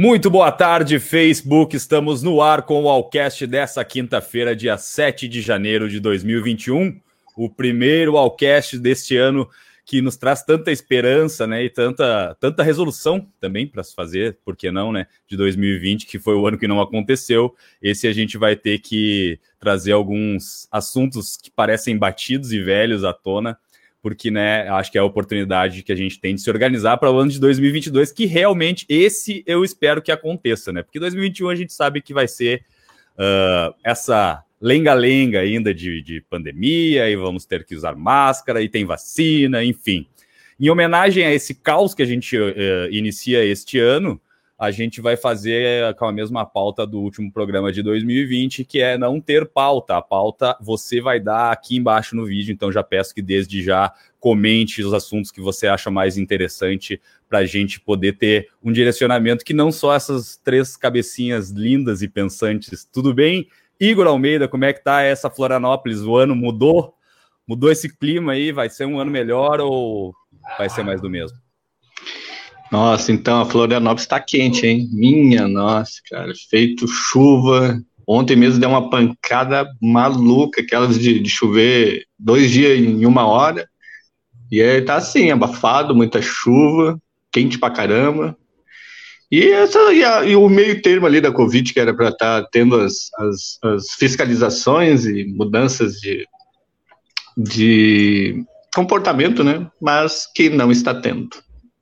Muito boa tarde, Facebook. Estamos no ar com o Alcast dessa quinta-feira, dia 7 de janeiro de 2021. O primeiro Alcast deste ano que nos traz tanta esperança, né, e tanta, tanta resolução também para se fazer, por que não, né, de 2020, que foi o ano que não aconteceu. Esse a gente vai ter que trazer alguns assuntos que parecem batidos e velhos à tona porque, né, acho que é a oportunidade que a gente tem de se organizar para o ano de 2022, que realmente esse eu espero que aconteça, né? Porque 2021 a gente sabe que vai ser uh, essa lenga-lenga ainda de, de pandemia, e vamos ter que usar máscara, e tem vacina, enfim. Em homenagem a esse caos que a gente uh, inicia este ano, a gente vai fazer com a mesma pauta do último programa de 2020, que é não ter pauta. A pauta você vai dar aqui embaixo no vídeo, então já peço que desde já comente os assuntos que você acha mais interessante para a gente poder ter um direcionamento que não só essas três cabecinhas lindas e pensantes. Tudo bem? Igor Almeida, como é que tá essa Florianópolis? O ano mudou? Mudou esse clima aí? Vai ser um ano melhor ou vai ser mais do mesmo? Nossa, então a Florianópolis está quente, hein? Minha nossa, cara, feito chuva. Ontem mesmo deu uma pancada maluca, aquelas de, de chover dois dias em uma hora. E aí tá assim, abafado, muita chuva, quente pra caramba. E, essa, e, a, e o meio termo ali da Covid, que era para estar tá tendo as, as, as, fiscalizações e mudanças de, de comportamento, né? Mas que não está tendo.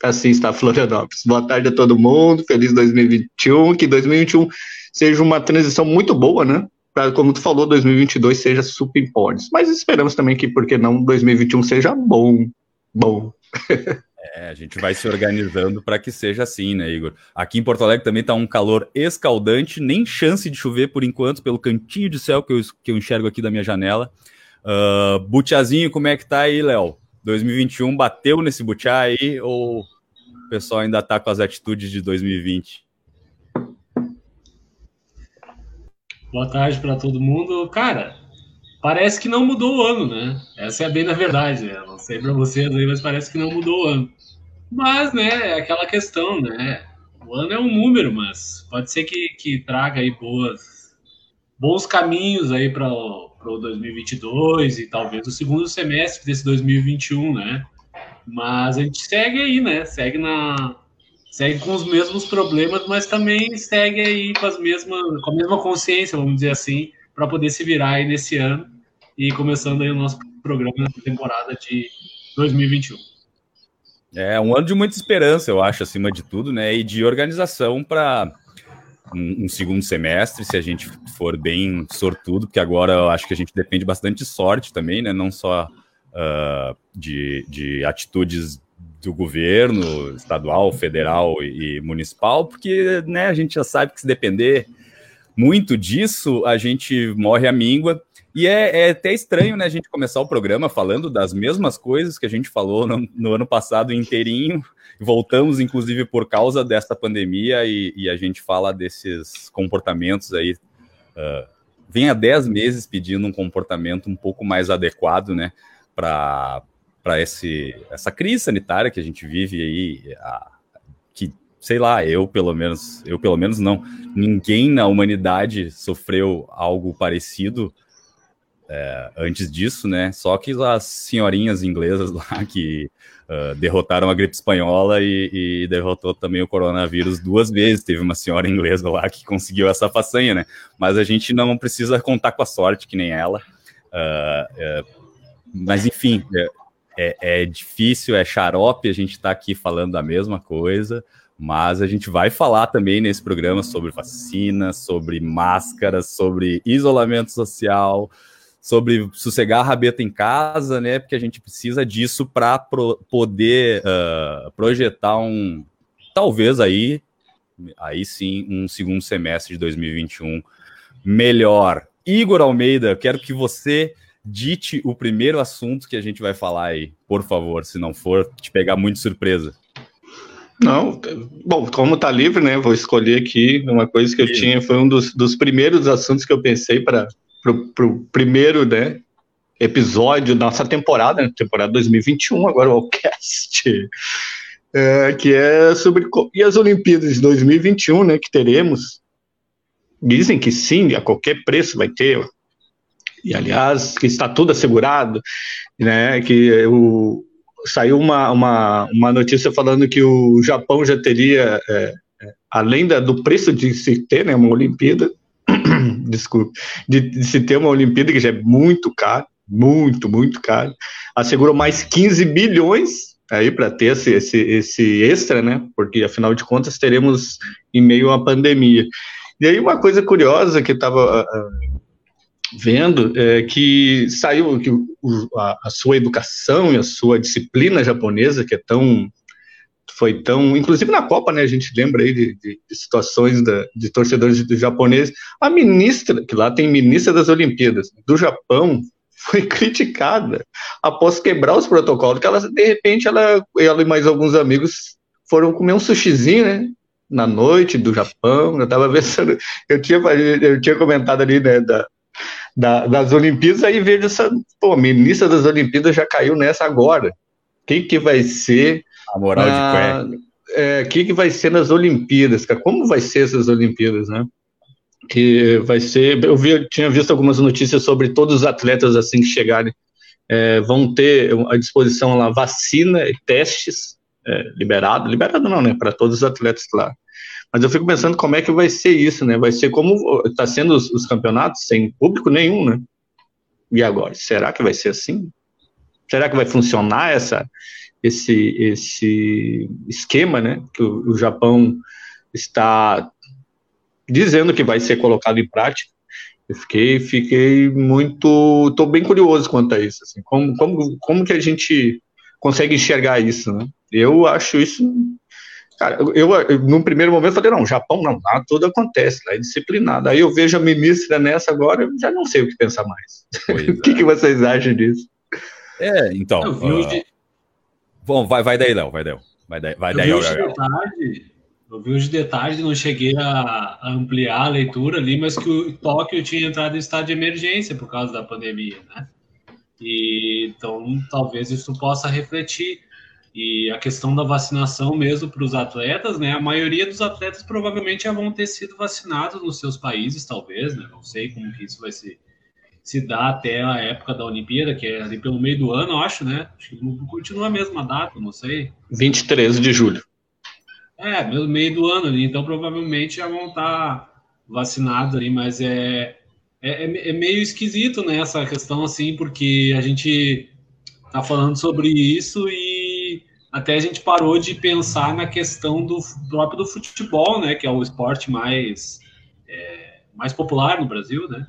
Assim está Florianópolis. Boa tarde a todo mundo, feliz 2021, que 2021 seja uma transição muito boa, né? Como tu falou, 2022 seja super importante. Mas esperamos também que, por que não, 2021 seja bom, bom. É, a gente vai se organizando para que seja assim, né, Igor? Aqui em Porto Alegre também está um calor escaldante, nem chance de chover por enquanto, pelo cantinho de céu que eu, que eu enxergo aqui da minha janela. Uh, Butiazinho, como é que tá aí, Léo? 2021 bateu nesse butiá aí ou o pessoal ainda tá com as atitudes de 2020? Boa tarde para todo mundo. Cara, parece que não mudou o ano, né? Essa é bem na verdade. Né? Não sei para vocês aí, mas parece que não mudou o ano. Mas, né, é aquela questão, né? O ano é um número, mas pode ser que, que traga aí boas, bons caminhos aí para o 2022 e talvez o segundo semestre desse 2021, né? Mas a gente segue aí, né? Segue na segue com os mesmos problemas, mas também segue aí com as mesmas com a mesma consciência, vamos dizer assim, para poder se virar aí nesse ano e começando aí o nosso programa na temporada de 2021. É um ano de muita esperança, eu acho, acima de tudo, né? E de organização para um, um, segundo semestre, se a gente for bem sortudo, porque agora eu acho que a gente depende bastante de sorte também, né? Não só uh, de, de atitudes do governo estadual, federal e, municipal, porque né, a gente já sabe que se depender muito disso, a gente morre à míngua. E é, é, até estranho, né, a gente começar o programa falando das mesmas coisas que a gente falou no, no ano passado inteirinho. Voltamos, inclusive, por causa dessa pandemia e, e a gente fala desses comportamentos aí. Uh, vem há 10 meses pedindo um comportamento um pouco mais adequado, né, para essa crise sanitária que a gente vive aí, a, que sei lá, eu pelo menos, eu pelo menos não, ninguém na humanidade sofreu algo parecido é, antes disso, né? Só que as senhorinhas inglesas lá que uh, derrotaram a gripe espanhola e, e, derrotou também o coronavírus duas vezes. Teve uma senhora inglesa lá que conseguiu essa façanha, né? Mas a gente não precisa contar com a sorte que nem ela. Uh, uh, mas enfim, é, é, é, difícil, é xarope a gente estar tá aqui falando da mesma coisa. Mas a gente vai falar também nesse programa sobre vacina, sobre máscaras, sobre isolamento social, sobre sossegar a rabeta em casa, né? Porque a gente precisa disso para pro, poder uh, projetar um, talvez aí, aí sim, um segundo semestre de 2021 melhor. Igor Almeida, quero que você dite o primeiro assunto que a gente vai falar aí, por favor, se não for te pegar muito surpresa. Não, bom, como tá livre, né? Vou escolher aqui uma coisa que eu Sim. tinha, foi um dos, dos primeiros assuntos que eu pensei para para o primeiro né, episódio da nossa temporada, né, temporada 2021, agora o cast. é, que é sobre e as Olimpíadas de 2021, né, que teremos. Dizem que sim, a qualquer preço vai ter. E aliás, que está tudo assegurado, né? Que o, saiu uma, uma, uma notícia falando que o Japão já teria, é, é além da, do preço de se ter né, uma Olimpíada, desculpe, de, de, se ter uma Olimpíada que já é muito caro, muito, muito caro, assegurou mais 15 bilhões aí para ter esse, esse, esse extra, né? Porque afinal de contas teremos em meio à pandemia. E aí uma coisa curiosa que estava uh, ah, vendo é que saiu que o, a, a, sua educação e a sua disciplina japonesa que é tão foi tão inclusive na Copa né a gente lembra aí de, de, de situações da, de torcedores japoneses a ministra que lá tem ministra das Olimpíadas do Japão foi criticada após quebrar os protocolos, que ela, de repente, ela, ela e mais alguns amigos foram comer um sushizinho, né? Na noite do Japão, eu tava pensando, eu tinha, eu tinha comentado ali, né, da, da, das Olimpíadas, aí vejo essa, pô, a ministra das Olimpíadas já caiu nessa agora. Quem que vai ser... A moral na, de pé. É, que que vai ser nas Olimpíadas, cara? Como vai ser essas Olimpíadas, né? que vai ser. Eu vi, tinha visto algumas notícias sobre todos os atletas assim que chegarem é, vão ter à disposição lá vacina e testes é, liberado, liberado não, né, para todos os atletas lá. Mas eu fico pensando como é que vai ser isso, né? Vai ser como está sendo os, os, campeonatos sem público nenhum, né? E agora, será que vai ser assim? Será que vai funcionar essa esse esse esquema, né? Que o, o Japão está dizendo que vai ser colocado em prática. Eu fiquei, fiquei muito, estou bem curioso quanto a isso. Assim, como, como, como que a gente consegue enxergar isso, né? Eu acho isso, cara, eu, eu num primeiro momento falei não, Japão não, lá tudo acontece, lá é disciplinado. Aí eu vejo a ministra nessa agora, eu já não sei o que pensar mais. o que, é. que vocês acham disso? É, então. Uh... Bom, vai, vai daí, Léo, vai daí. Vai daí, vai daí, eu vi hoje tarde, eu vi os detalhes, não cheguei a, ampliar a leitura ali, mas que o Tóquio tinha entrado em estado de emergência por causa da pandemia, né? E, então, talvez isso possa refletir. E a questão da vacinação mesmo para os atletas, né? A maioria dos atletas provavelmente já vão ter sido vacinados nos seus países, talvez, né? Não sei como que isso vai se, se dar até a época da Olimpíada, que é ali pelo meio do ano, eu acho, né? Acho que continua a mesma data, não sei. 23 de julho. É, no meio do ano ali, então provavelmente já vão estar vacinados ali, mas é, é, é, é meio esquisito, né, essa questão assim, porque a gente tá falando sobre isso e até a gente parou de pensar na questão do próprio do futebol, né, que é o esporte mais, é, mais popular no Brasil, né,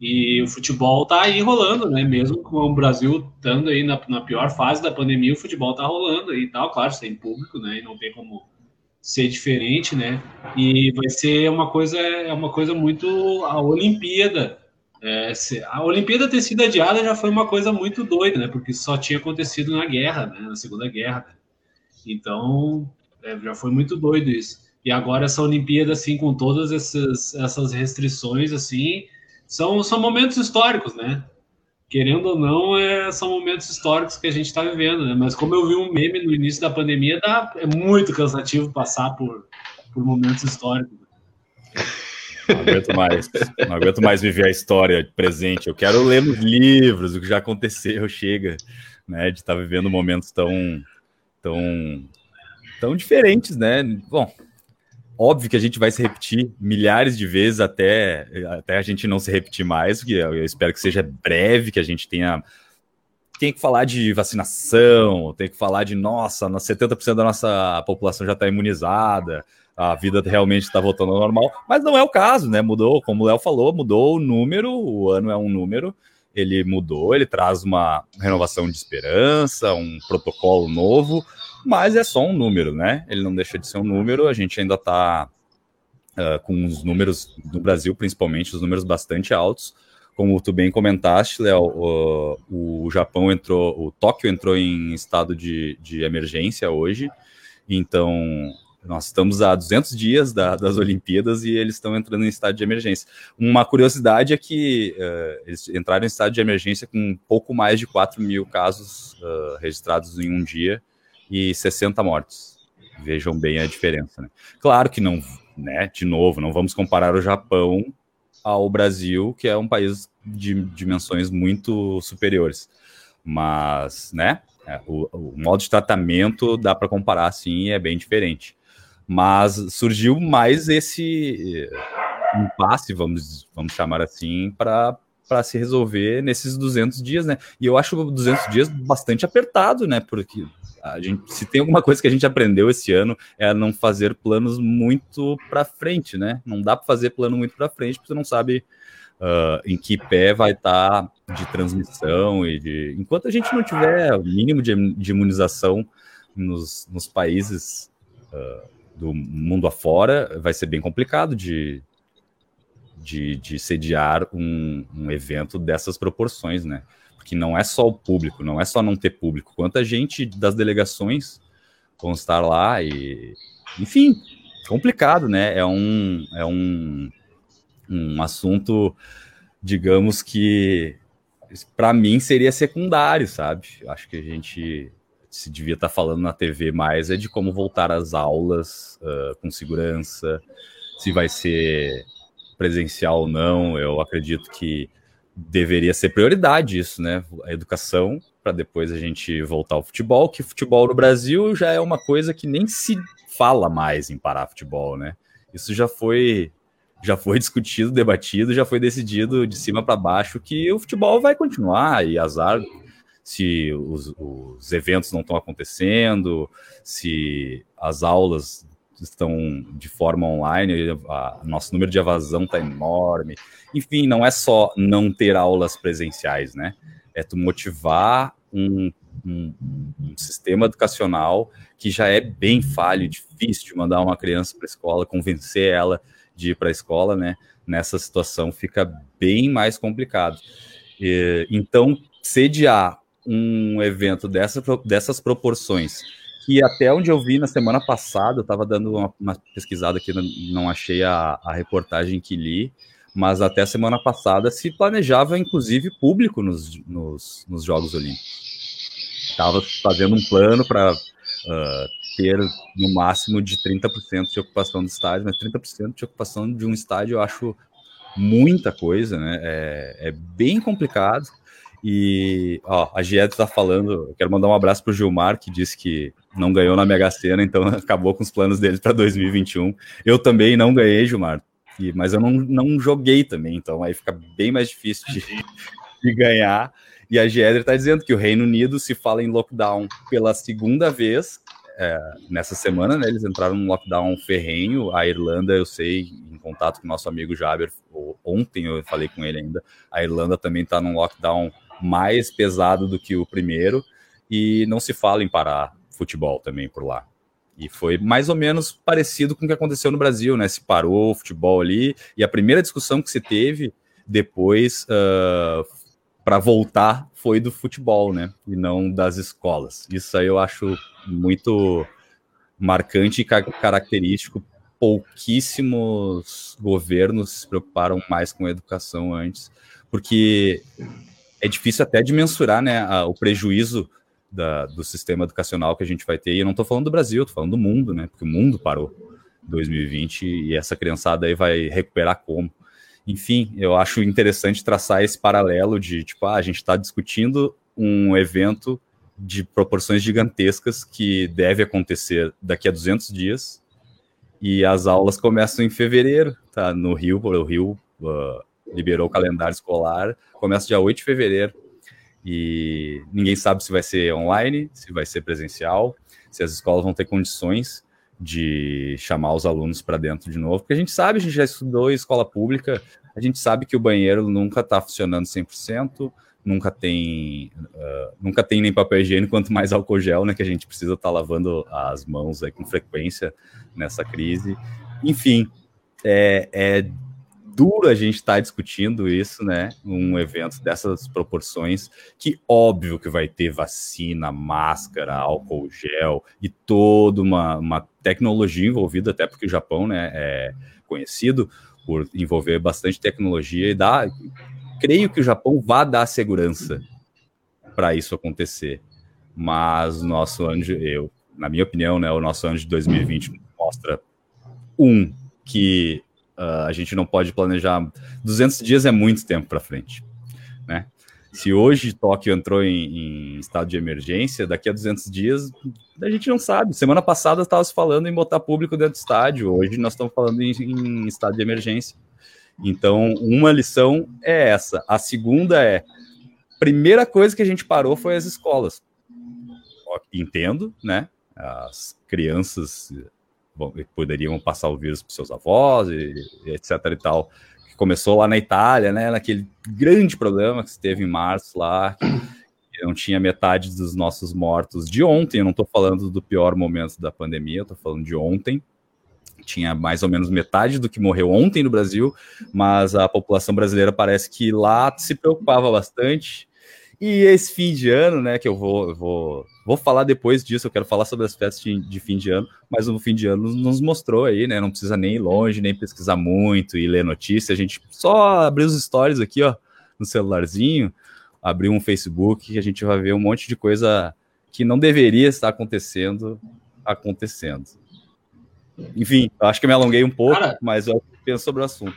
e o futebol tá aí rolando, né, mesmo com o Brasil estando aí na, na pior fase da pandemia, o futebol tá rolando e tal, claro, sem público, né, e não tem como ser diferente, né? E vai ser uma coisa, é uma coisa muito a Olimpíada. É, a Olimpíada ter sido adiada já foi uma coisa muito doida, né? Porque só tinha acontecido na guerra, né? Na Segunda Guerra. Então é, já foi muito doido isso. E agora essa Olimpíada, assim, com todas essas, essas restrições, assim, são, são momentos históricos, né? querendo ou não, é, são momentos históricos que a gente está vivendo, né? Mas como eu vi um meme no início da pandemia, dá, é muito cansativo passar por, por momentos históricos. Não aguento mais, não aguento mais viver a história presente. Eu quero ler nos livros o que já aconteceu, chega, né? De estar tá vivendo momentos tão, tão, tão diferentes, né? Bom, Óbvio que a gente vai se repetir milhares de vezes até, até a gente não se repetir mais, que eu espero que seja breve, que a gente tenha tem que falar de vacinação, tem que falar de, nossa, 70% da nossa população já está imunizada, a vida realmente está voltando ao normal, mas não é o caso, né? Mudou, como o Léo falou, mudou o número, o ano é um número, ele mudou, ele traz uma renovação de esperança, um protocolo novo, mas é só um número, né? Ele não deixa de ser um número, a gente ainda está uh, ah, com os números no Brasil, principalmente, os números bastante altos. Como tu bem comentaste, Léo, o, o Japão entrou, o Tóquio entrou em estado de, de emergência hoje, então nós estamos há 200 dias da, das Olimpíadas e eles estão entrando em estado de emergência. Uma curiosidade é que uh, eles entraram em estado de emergência com pouco mais de 4 mil casos uh, registrados em um dia e 60 mortes. Vejam bem a diferença. Né? Claro que não, né? De novo, não vamos comparar o Japão ao Brasil, que é um país de dimensões muito superiores. Mas, né? É, o, o modo de tratamento dá para comparar, sim, é bem diferente. Mas surgiu mais esse eh, impasse, vamos, vamos chamar assim, para para se resolver nesses 200 dias, né? E eu acho 200 dias bastante apertado, né? Porque a gente, se tem alguma coisa que a gente aprendeu esse ano é não fazer planos muito para frente, né? Não dá para fazer plano muito para frente, porque você não sabe uh, em que pé vai estar tá de transmissão e de. Enquanto a gente não tiver o mínimo de, de imunização nos, nos países uh, do mundo afora, vai ser bem complicado de, de, de sediar um, um, evento dessas proporções, né? Porque não é só o público, não é só não ter público. Quanta gente das delegações vão estar lá e, enfim, complicado, né? É um, é um, um assunto, digamos que para mim seria secundário, sabe? Acho que a gente se devia estar tá falando na TV mais é de como voltar às aulas uh, com segurança, se vai ser presencial ou não, eu acredito que deveria ser prioridade isso, né? A educação, para depois a gente voltar ao futebol, que futebol no Brasil já é uma coisa que nem se fala mais em parar futebol, né? Isso já foi já foi discutido, debatido, já foi decidido de cima para baixo que o futebol vai continuar e azar se os, os eventos não estão acontecendo, se as aulas estão de forma online, a, nosso número de evasão está enorme. Enfim, não é só não ter aulas presenciais, né? É tu motivar um, um, um sistema educacional que já é bem falho, difícil de mandar uma criança para a escola, convencer ela de ir para a escola, né? Nessa situação fica bem mais complicado. E, então, sediar um evento dessa, dessas proporções que até onde eu vi na semana passada, eu estava dando uma, uma, pesquisada aqui, não achei a, a, reportagem que li, mas até semana passada se planejava, inclusive, público nos, nos, nos Jogos Olímpicos. Estava fazendo um plano para uh, ter no máximo de 30% de ocupação do estádio, mas 30% de ocupação de um estádio eu acho muita coisa, né? É, é bem complicado. E ó, a Gied está falando, quero mandar um abraço para o Gilmar, que disse que não ganhou na Mega Sena, então acabou com os planos dele para 2021. Eu também não ganhei, Gilmar, e, mas eu não, não joguei também, então aí fica bem mais difícil de, de ganhar. E a Giedre está dizendo que o Reino Unido se fala em lockdown pela segunda vez é, nessa semana, né? Eles entraram num lockdown ferrenho. A Irlanda, eu sei, em contato com o nosso amigo Jaber, ontem eu falei com ele ainda. A Irlanda também está num lockdown mais pesado do que o primeiro, e não se fala em parar futebol também por lá. E foi mais ou menos parecido com o que aconteceu no Brasil, né? Se parou o futebol ali, e a primeira discussão que se teve depois uh, para voltar foi do futebol, né? E não das escolas. Isso aí eu acho muito marcante e característico. Pouquíssimos governos se preocuparam mais com a educação antes, porque é difícil até de mensurar né, a, o prejuízo da, do sistema educacional que a gente vai ter. E eu não estou falando do Brasil, estou falando do mundo, né? Porque o mundo parou 2020 e essa criançada aí vai recuperar como. Enfim, eu acho interessante traçar esse paralelo de, tipo, ah, a gente está discutindo um evento de proporções gigantescas que deve acontecer daqui a 200 dias e as aulas começam em fevereiro, tá? No Rio, o Rio uh, liberou o calendário escolar, começa dia 8 de fevereiro. E ninguém sabe se vai ser online, se vai ser presencial, se as escolas vão ter condições de chamar os alunos para dentro de novo, porque a gente sabe, a gente já estudou em escola pública, a gente sabe que o banheiro nunca está funcionando 100%, nunca tem uh, nunca tem nem papel higiênico, quanto mais álcool gel, né, que a gente precisa estar tá lavando as mãos aí com frequência nessa crise. Enfim, é, é duro a gente estar tá discutindo isso, né? Um evento dessas proporções, que óbvio que vai ter vacina, máscara, álcool gel e toda uma, uma tecnologia envolvida, até porque o Japão, né, é conhecido por envolver bastante tecnologia e dá. Creio que o Japão vá dar segurança para isso acontecer. Mas nosso anjo, eu na minha opinião, né, o nosso ano de 2020 mostra um que uh, a gente não pode planejar 200 dias é muito tempo para frente, né? Se hoje Tóquio entrou em, em, estado de emergência, daqui a 200 dias a gente não sabe. Semana passada estava falando em botar público dentro do estádio, hoje nós estamos falando em, em estado de emergência. Então, uma lição é essa. A segunda é: primeira coisa que a gente parou foi as escolas. Entendo, né? As crianças bom, poderiam passar o vírus para seus avós, e, e etc e tal começou lá na Itália, né? Naquele grande problema que se teve em março lá, que não tinha metade dos nossos mortos de ontem. Eu não estou falando do pior momento da pandemia, estou falando de ontem. Tinha mais ou menos metade do que morreu ontem no Brasil, mas a população brasileira parece que lá se preocupava bastante e esse fim de ano, né, que eu vou, vou, vou falar depois disso, eu quero falar sobre as festas de, de, fim de ano, mas o fim de ano nos mostrou aí, né, não precisa nem ir longe, nem pesquisar muito e ler notícia, a gente só abrir os stories aqui, ó, no celularzinho, abrir um Facebook, que a gente vai ver um monte de coisa que não deveria estar acontecendo, acontecendo. Enfim, acho que me alonguei um pouco, Cara, mas eu penso sobre o assunto.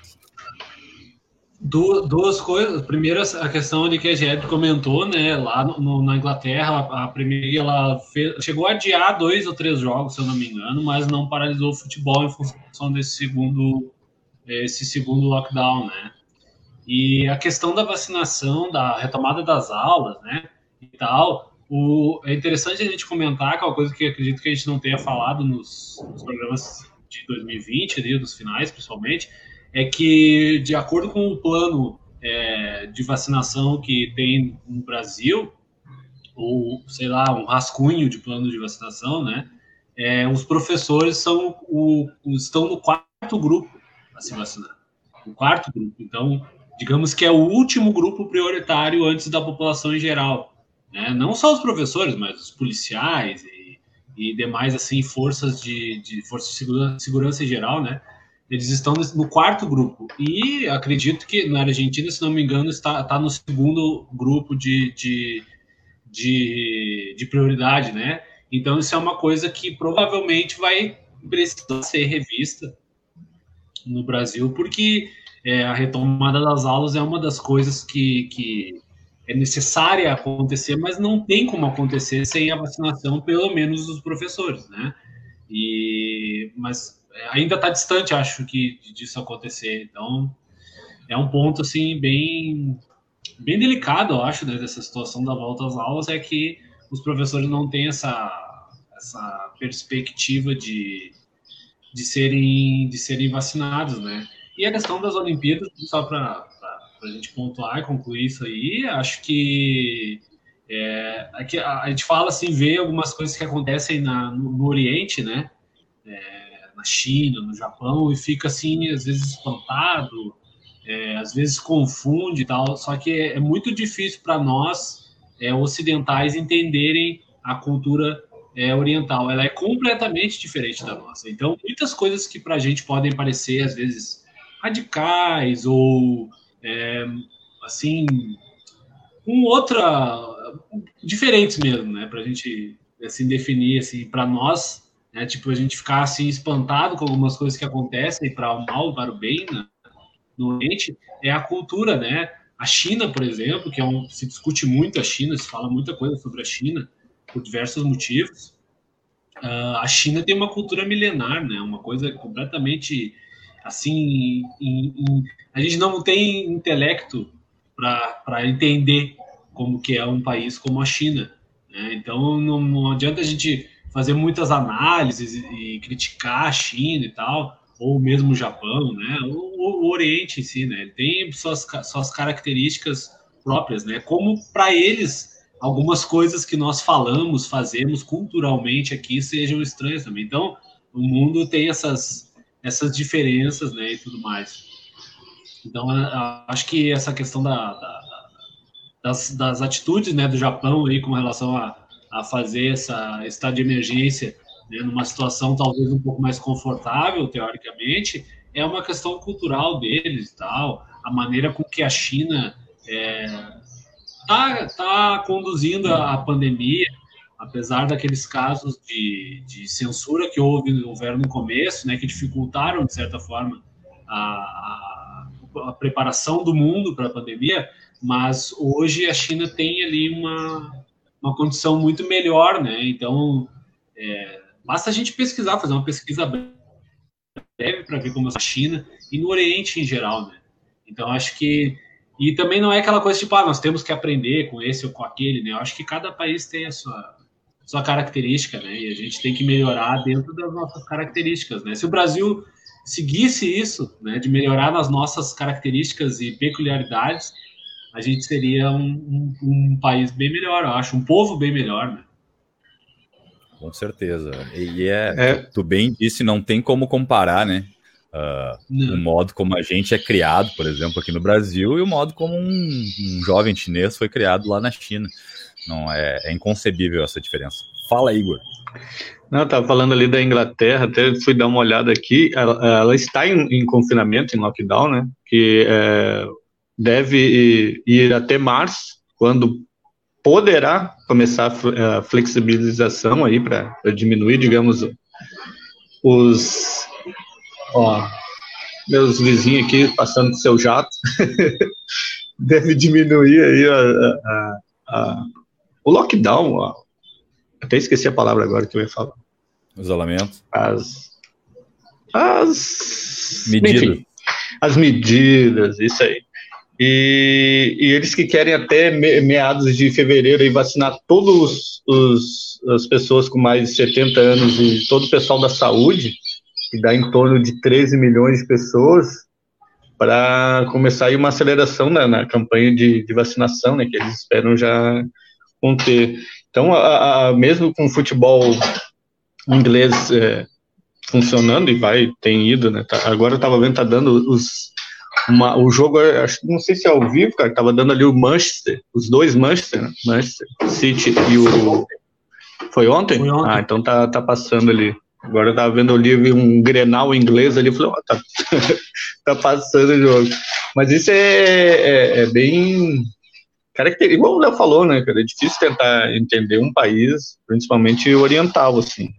Du duas coisas. Primeiro, a questão de que a Gerd comentou, né? Lá no, na Inglaterra, a Premier ela fez, chegou a adiar dois ou três jogos, se eu não me engano, mas não paralisou o futebol em função desse segundo, esse segundo lockdown, né? E a questão da vacinação, da retomada das aulas, né? E tal. O, é interessante a gente comentar, que é uma coisa que acredito que a gente não tenha falado nos, nos programas de 2020, ali, dos finais, principalmente é que, de acordo com o plano é, de vacinação que tem no Brasil, ou sei lá, um rascunho de plano de vacinação, né? É, os professores são o, estão no quarto grupo a se vacinar. O quarto grupo. Então, digamos que é o último grupo prioritário antes da população em geral. Né? Não só os professores, mas os policiais e, e demais assim forças de, de forças de segurança, segurança em geral, né? Eles estão no quarto grupo. E acredito que na Argentina, se não me engano, está, está no segundo grupo de, de, de, de prioridade, né? Então, isso é uma coisa que provavelmente vai precisar ser revista no Brasil, porque é, a retomada das aulas é uma das coisas que, que é necessária acontecer, mas não tem como acontecer sem a vacinação, pelo menos dos professores, né? E, mas ainda está distante, acho que disso acontecer. Então, é um ponto assim bem bem delicado, eu acho, né, dessa situação da volta às aulas é que os professores não têm essa essa perspectiva de, de serem de serem vacinados, né? E a questão das Olimpíadas, só para a gente pontuar e concluir isso aí, acho que é, aqui a, a, gente fala assim, vê algumas coisas que acontecem na, no, no Oriente, né? É, na China, no Japão, e fica assim, às vezes espantado, é, às vezes confunde e tal. Só que é, é muito difícil para nós, é, ocidentais, entenderem a cultura é, oriental. Ela é completamente diferente da nossa. Então, muitas coisas que para a gente podem parecer, às vezes, radicais ou, é, assim, com outra. diferentes mesmo, né? Para a gente assim, definir, assim, para nós né? Tipo, a gente ficar assim espantado com algumas coisas que acontecem para o mal, para o bem né? no Oriente, é a cultura, né? A China, por exemplo, que é um, se discute muito a China, se fala muita coisa sobre a China por diversos motivos. Uh, a China tem uma cultura milenar, né? Uma coisa completamente assim, em, em, a gente não tem intelecto para entender como que é um país como a China. Né? Então não, não adianta a gente fazer muitas análises e, e criticar a China e tal, ou mesmo o Japão, né? O, o, Oriente em si, né? Ele tem suas, suas características próprias, né? Como para eles algumas coisas que nós falamos, fazemos culturalmente aqui sejam estranhas também. Então, o mundo tem essas essas diferenças, né, e tudo mais. Então, acho que essa questão da, da, das, das atitudes, né, do Japão aí com relação a a fazer essa estado de emergência né, numa situação talvez um pouco mais confortável, teoricamente, é uma questão cultural deles e tal, a maneira com que a China está é, tá conduzindo a, a pandemia, apesar daqueles casos de, de censura que houve, houveram no começo, né, que dificultaram, de certa forma, a, a, a preparação do mundo para a pandemia, mas hoje a China tem ali uma, uma condição muito melhor, né? Então, é, basta a gente pesquisar, fazer uma pesquisa breve para ver como é a China e no Oriente em geral, né? Então, acho que e também não é aquela coisa tipo, ah, nós temos que aprender com esse ou com aquele, né? Eu acho que cada país tem a sua, sua característica, né? E a gente tem que melhorar dentro das nossas características, né? Se o Brasil seguisse isso, né, de melhorar nas nossas características e peculiaridades, a gente seria um, um, um, país bem melhor, eu acho, um povo bem melhor, né? Com certeza. E é, é. tu bem disse, não tem como comparar, né? Uh, o modo como a gente é criado, por exemplo, aqui no Brasil, e o modo como um, um jovem chinês foi criado lá na China. Não é, é inconcebível essa diferença. Fala, Igor. Não, estava falando ali da Inglaterra, até fui dar uma olhada aqui. Ela, ela está em, em, confinamento, em lockdown, né? Que é, deve ir até março, quando poderá começar a flexibilização aí para diminuir, digamos, os ó, meus vizinhos aqui passando com seu jato, deve diminuir aí a, a, a, o lockdown, ó. até esqueci a palavra agora que eu ia falar. Isolamento. As, as medidas. Enfim, as medidas, isso aí. E, e, eles que querem até meados de fevereiro aí vacinar todos os, as pessoas com mais de 70 anos e todo o pessoal da saúde, que dá em torno de 13 milhões de pessoas, para começar aí uma aceleração na, na campanha de, de, vacinação, né, que eles esperam já conter. Então, a, a, mesmo com o futebol inglês é, funcionando, e vai, tem ido, né, tá, agora eu estava vendo, tá dando os uma, o jogo, acho, não sei se é ao vivo, cara, tava dando ali o Manchester, os dois Manchester, né? Manchester City e o. Foi ontem? Foi ontem? Ah, então tá, tá passando ali. Agora eu tava vendo ali um Grenal inglês ali, falei, oh, tá, tá passando o jogo. Mas isso é, é, é bem característico, igual o Léo falou, né, cara? É difícil tentar entender um país, principalmente oriental, assim.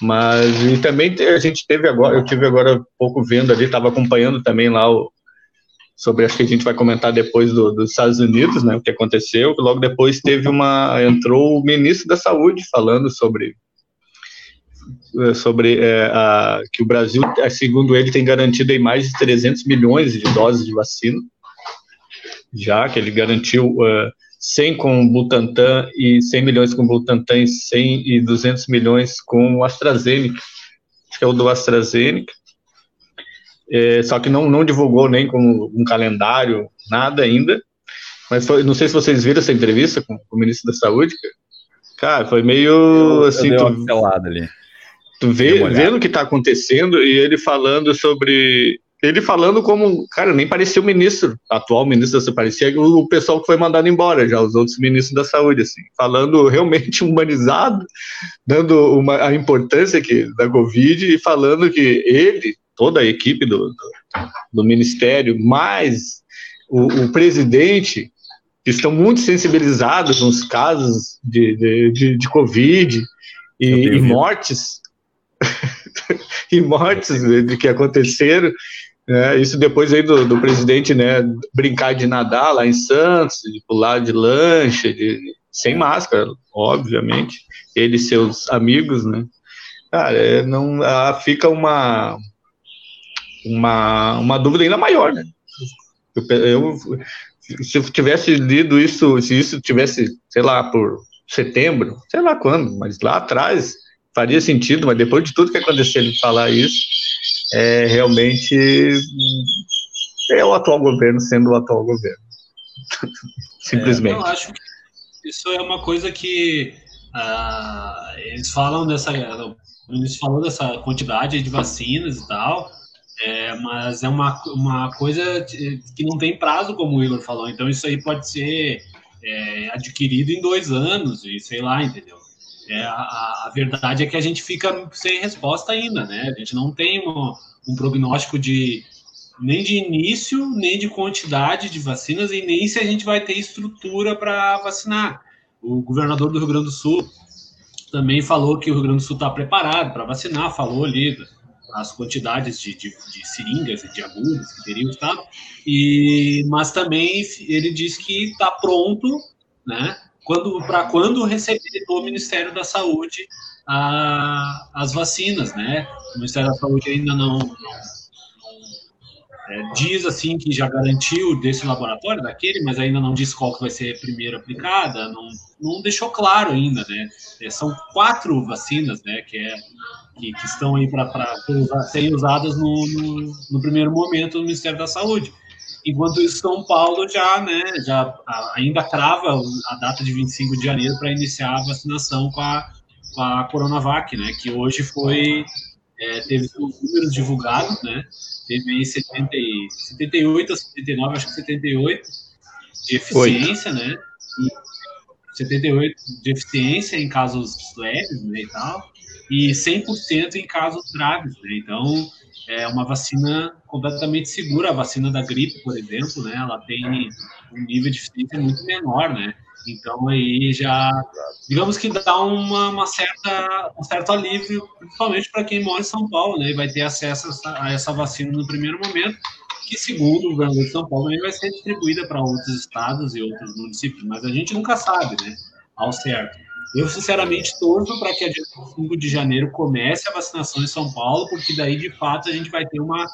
Mas e também a gente teve agora, eu tive agora pouco vendo ali, estava acompanhando também lá o, sobre, acho que a gente vai comentar depois do, dos Estados Unidos, né, o que aconteceu. Logo depois teve uma, entrou o ministro da Saúde falando sobre sobre é, a, que o Brasil, é, segundo ele, tem garantido aí mais de 300 milhões de doses de vacina, já que ele garantiu uh, 100 com o Butantan e 100 milhões com o Butantan e 100 e 200 milhões com o AstraZeneca, que é o do AstraZeneca. É, só que não, não divulgou nem com um calendário, nada ainda. Mas foi, não sei se vocês viram essa entrevista com, com o ministro da Saúde. Cara, foi meio eu, assim. Eu tu, ali. tu vê, vendo o que está acontecendo e ele falando sobre ele falando como, cara, nem parecia o ministro, atual ministro da saúde, parecia o pessoal que foi mandado embora, já os outros ministros da saúde, assim, falando realmente humanizado, dando uma, a importância que, da Covid e falando que ele, toda a equipe do, do, do ministério, mais o, o, presidente, estão muito sensibilizados com os casos de, de, de, de Covid e, e mortes, e mortes de que aconteceram, é, isso depois aí do, do, presidente, né, brincar de nadar lá em Santos, de pular de lancha, de, sem máscara, obviamente, ele e seus amigos, né. Cara, é, não, ah, fica uma, uma, uma dúvida ainda maior, né. Eu, eu, se eu tivesse lido isso, se isso tivesse, sei lá, por setembro, sei lá quando, mas lá atrás faria sentido, mas depois de tudo que aconteceu ele falar isso, é realmente é o atual governo sendo o atual governo. Simplesmente. É, eu acho que isso é uma coisa que uh, eles falam dessa. Ministro falou dessa quantidade de vacinas e tal, é, mas é uma, uma coisa que não tem prazo, como o Igor falou. Então, isso aí pode ser é, adquirido em dois anos, e sei lá, entendeu? É, a, a, verdade é que a gente fica sem resposta ainda, né? A gente não tem um, um prognóstico de nem de início, nem de quantidade de vacinas e nem se a gente vai ter estrutura para vacinar. O governador do Rio Grande do Sul também falou que o Rio Grande do Sul está preparado para vacinar, falou ali as quantidades de, de, de, seringas e de agulhas que teriam estado, e, mas também ele disse que está pronto, né, quando, para quando receber do Ministério da Saúde a, as vacinas, né, o Ministério da Saúde ainda não, não é, diz assim que já garantiu desse laboratório, daquele, mas ainda não disse qual que vai ser primeiro aplicada, não, não deixou claro ainda, né? É, são quatro vacinas, né, que, é, que, que estão aí para serem usadas no, no, no, primeiro momento no Ministério da Saúde. Enquanto isso, São Paulo já, né, já ainda crava a data de 25 de janeiro para iniciar a vacinação com a, com a Coronavac, né, que hoje foi, é, teve os números divulgados, né, teve aí 70, 78 a 79, acho que 78 de eficiência, né? E 78 de eficiência em casos leves, né, e tal, e 100% em casos graves, né? Então, é uma vacina completamente segura, a vacina da gripe, por exemplo, né? Ela tem um nível de eficiência muito menor, né? Então aí já, digamos que dá uma, uma certa, um certo alívio, principalmente para quem mora em São Paulo, né? E vai ter acesso a essa, a essa vacina no primeiro momento, que segundo o governo de São Paulo também vai ser distribuída para outros estados e outros municípios, mas a gente nunca sabe, né? Ao certo. Eu, sinceramente, torço para que a dia 5 de janeiro comece a vacinação em São Paulo, porque daí, de fato, a gente vai ter uma,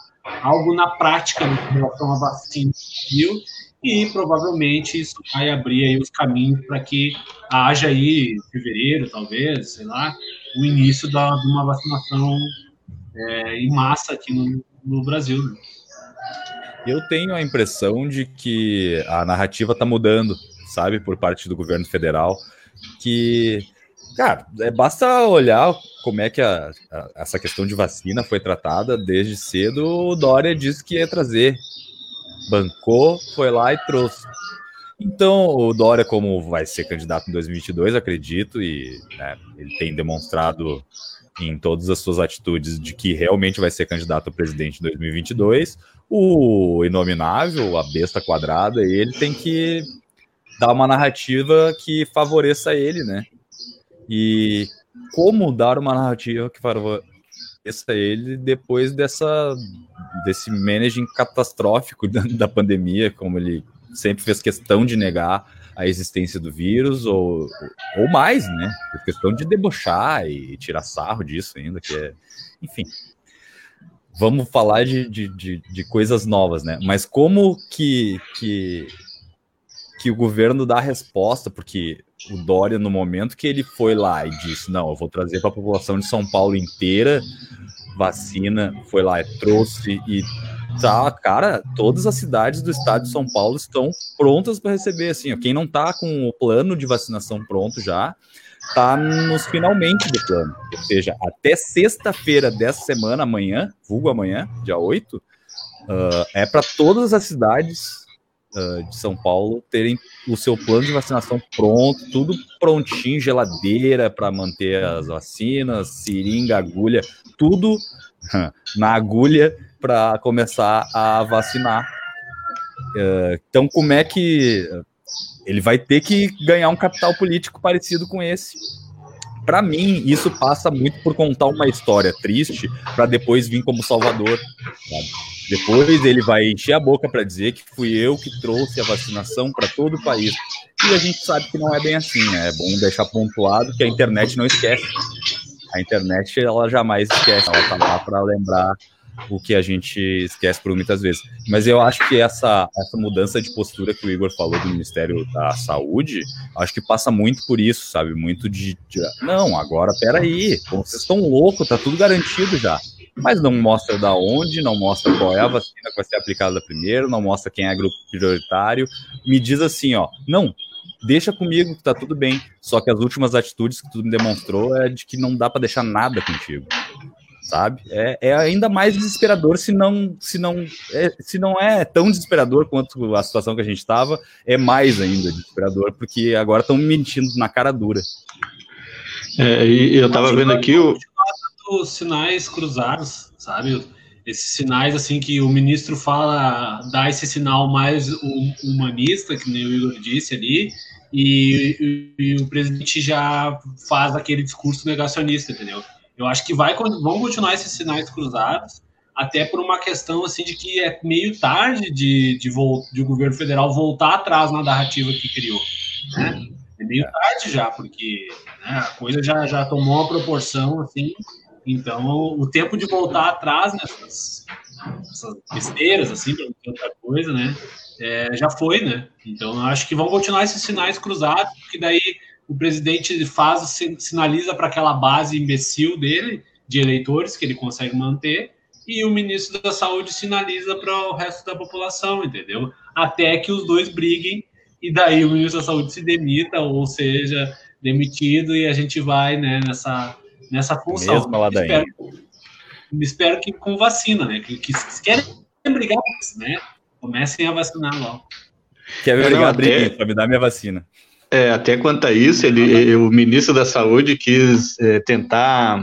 algo na prática em relação à vacina no e provavelmente isso vai abrir aí os caminhos para que haja aí em fevereiro, talvez, sei lá, o início da, de uma vacinação é, em massa aqui no, no Brasil. Né? Eu tenho a impressão de que a narrativa está mudando, sabe, por parte do governo federal, que, cara, é, basta olhar como é que a, a, essa questão de vacina foi tratada desde cedo. O Dória disse que ia trazer bancou, foi lá e trouxe. Então, o Dória, como vai ser candidato em 2022, acredito, e né, ele tem demonstrado em todas as suas atitudes de que realmente vai ser candidato a presidente em 2022. O inominável, a besta quadrada, ele tem que dar uma narrativa que favoreça ele, né? E como dar uma narrativa que favoreça ele depois dessa desse managing catastrófico da, da pandemia, como ele sempre fez questão de negar a existência do vírus, ou, ou mais, né? Por questão de debochar e tirar sarro disso ainda, que é. Enfim. Vamos falar de, de, de, de coisas novas, né? Mas como que, que, que o governo dá a resposta, porque o Dória, no momento que ele foi lá e disse: não, eu vou trazer para a população de São Paulo inteira vacina, foi lá e trouxe e tá, cara, todas as cidades do estado de São Paulo estão prontas para receber, assim, ó, quem não tá com o plano de vacinação pronto já, tá nos finalmente do plano, ou seja, até sexta-feira dessa semana, amanhã, vulgo amanhã, dia 8, uh, ah, é para todas as cidades uh, de São Paulo terem o seu plano de vacinação pronto, tudo prontinho, geladeira para manter as vacinas, seringa, agulha, tudo na agulha para começar a vacinar. Uh, então, como é que ele vai ter que ganhar um capital político parecido com esse? Para mim, isso passa muito por contar uma história triste para depois vir como salvador. Sabe? Depois ele vai encher a boca para dizer que fui eu que trouxe a vacinação para todo o país. E a gente sabe que não é bem assim, né? É bom deixar pontuado que a internet não esquece. A internet, ela jamais esquece, ela tá lá para lembrar o que a gente esquece por muitas vezes. Mas eu acho que essa, essa mudança de postura que o Igor falou do Ministério da Saúde, acho que passa muito por isso, sabe? Muito de, de não, agora peraí, vocês estão loucos, tá tudo garantido já mas não mostra da onde, não mostra qual é a vacina que vai ser aplicada primeiro, não mostra quem é grupo prioritário. Me diz assim, ó, não, deixa comigo que tá tudo bem. Só que as últimas atitudes que tu me demonstrou é de que não dá para deixar nada contigo. Sabe? É, é, ainda mais desesperador se não se não é, se não é tão desesperador quanto a situação que a gente estava, é mais ainda desesperador, porque agora estão mentindo na cara dura. É, e eu tava vendo aqui o os sinais cruzados, sabe? Esses sinais assim que o ministro fala, dá esse sinal mais humanista, que nem o Igor disse ali, e, e, e, o presidente já faz aquele discurso negacionista, entendeu? Eu acho que vai, vão continuar esses sinais cruzados, até por uma questão assim de que é meio tarde de, de, de o governo federal voltar atrás na narrativa que criou. Né? É meio tarde já, porque né, a coisa já, já tomou uma proporção assim. Então, o tempo de voltar atrás nessas, nessas besteiras, assim, para outra coisa, né? É, já foi, né? Então, acho que vão continuar esses sinais cruzados, porque daí o presidente faz, sinaliza para aquela base imbecil dele, de eleitores, que ele consegue manter, e o ministro da Saúde sinaliza para o resto da população, entendeu? Até que os dois briguem e daí o ministro da Saúde se demita, ou seja, demitido, e a gente vai né, nessa, nessa função. Mesma espero, espero que com vacina, né? Que, que, que querem brigar, né? Comecem a vacinar logo. Quer brigar, briguem, para me dar minha vacina. É, até quanto a isso, ele, o ministro da Saúde quis é, tentar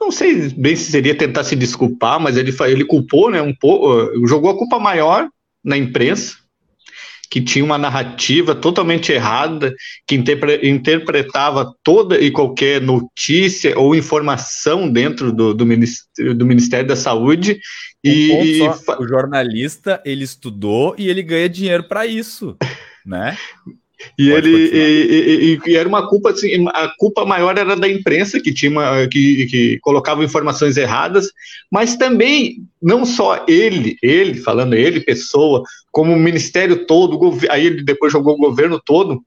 não sei bem se seria tentar se desculpar, mas ele, ele culpou, né, um pouco, jogou a culpa maior na imprensa, que tinha uma narrativa totalmente errada, que interpre, interpretava toda e qualquer notícia ou informação dentro do, do, Ministério, do Ministério da Saúde. Um e só, o jornalista ele estudou e ele ganha dinheiro para isso, né? E Pode ele e, e, e, era uma culpa assim, a culpa maior era da imprensa que tinha uma, que, que colocava informações erradas, mas também não só ele, ele falando ele pessoa, como o ministério todo, aí ele depois jogou o governo todo,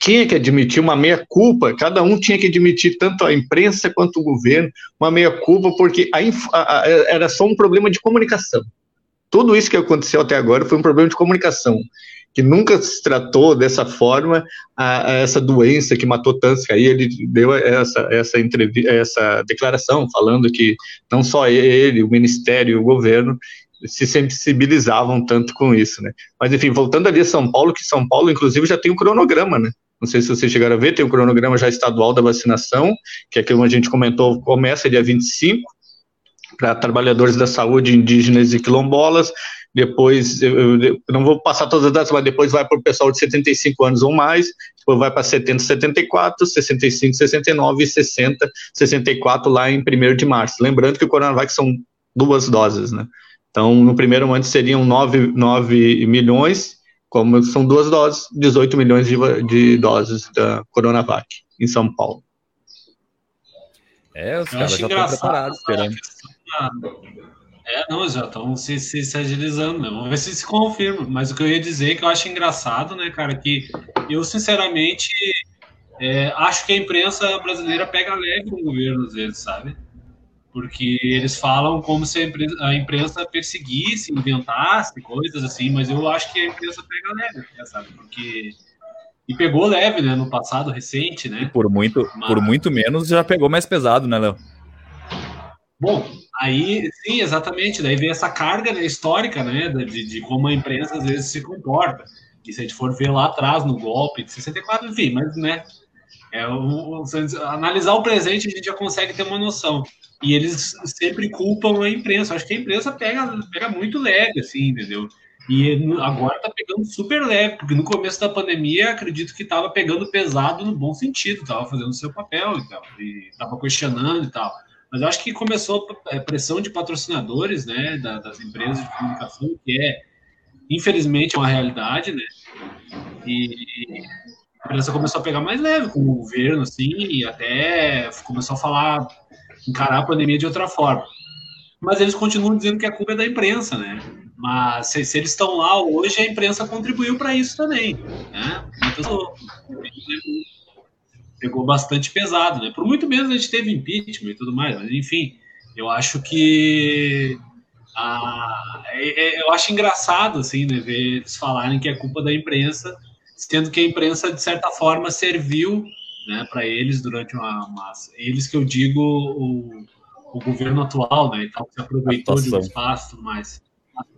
tinha que admitir uma meia culpa, cada um tinha que admitir tanto a imprensa quanto o governo uma meia culpa porque a, a, a, era só um problema de comunicação. Tudo isso que aconteceu até agora foi um problema de comunicação que nunca se tratou dessa forma a, a essa doença que matou tantos. Aí ele deu essa, essa, essa declaração falando que não só ele, o Ministério o governo se sensibilizavam tanto com isso, né? Mas enfim, voltando ali a São Paulo, que São Paulo, inclusive, já tem um cronograma, né? Não sei se vocês chegaram a ver, tem um cronograma já estadual da vacinação, que é aquilo que a gente comentou, começa dia 25, para trabalhadores da saúde indígenas e quilombolas, depois, eu, eu, não vou passar todas as datas, mas depois vai para o pessoal de 75 anos ou mais, depois vai para 70, 74, 65, 69 e 60, 64 lá em 1 de março. Lembrando que o Coronavac são duas doses, né? Então, no primeiro momento seriam 9, 9 milhões, como são duas doses, 18 milhões de, de doses da Coronavac em São Paulo. É, os caras já estão preparados, esperando. É, não, já estão se, se, se, agilizando, né? Vamos ver se se confirma. Mas o que eu ia dizer é que eu acho engraçado, né, cara, que eu, sinceramente, é, acho que a imprensa brasileira pega leve com o governo, às vezes, sabe? Porque eles falam como se a imprensa, a imprensa perseguisse, inventasse coisas assim, mas eu acho que a imprensa pega leve, sabe? Porque. E pegou leve, né, no passado recente, né? E por muito, mas... por muito menos já pegou mais pesado, né, Léo? Bom, aí sim, exatamente. Daí vem essa carga né, histórica, né, de, de, como a imprensa às vezes se comporta. E se a gente for ver lá atrás no golpe de 64, enfim, mas né, é, o, o, analisar o presente a gente já consegue ter uma noção. E eles sempre culpam a imprensa. Acho que a imprensa pega, pega muito leve, assim, entendeu? E agora tá pegando super leve, porque no começo da pandemia acredito que estava pegando pesado no bom sentido, estava fazendo seu papel e tal, e estava questionando e tal. Mas eu acho que começou a pressão de patrocinadores, né, das empresas de comunicação, que é, infelizmente, uma realidade, né? E a imprensa começou a pegar mais leve com o governo, assim, e até começou a falar, encarar a pandemia de outra forma. Mas eles continuam dizendo que a culpa é da imprensa, né? Mas se, se eles estão lá hoje, a imprensa contribuiu para isso também, né? Então, pegou bastante pesado, né? Por muito menos a gente teve impeachment e tudo mais, mas enfim, eu acho que ah, é, é, eu acho engraçado assim, né, ver eles falarem que é culpa da imprensa, sendo que a imprensa de certa forma serviu, né, para eles durante uma, uma, eles que eu digo o, o governo atual, né, então se aproveitou de um espaço mais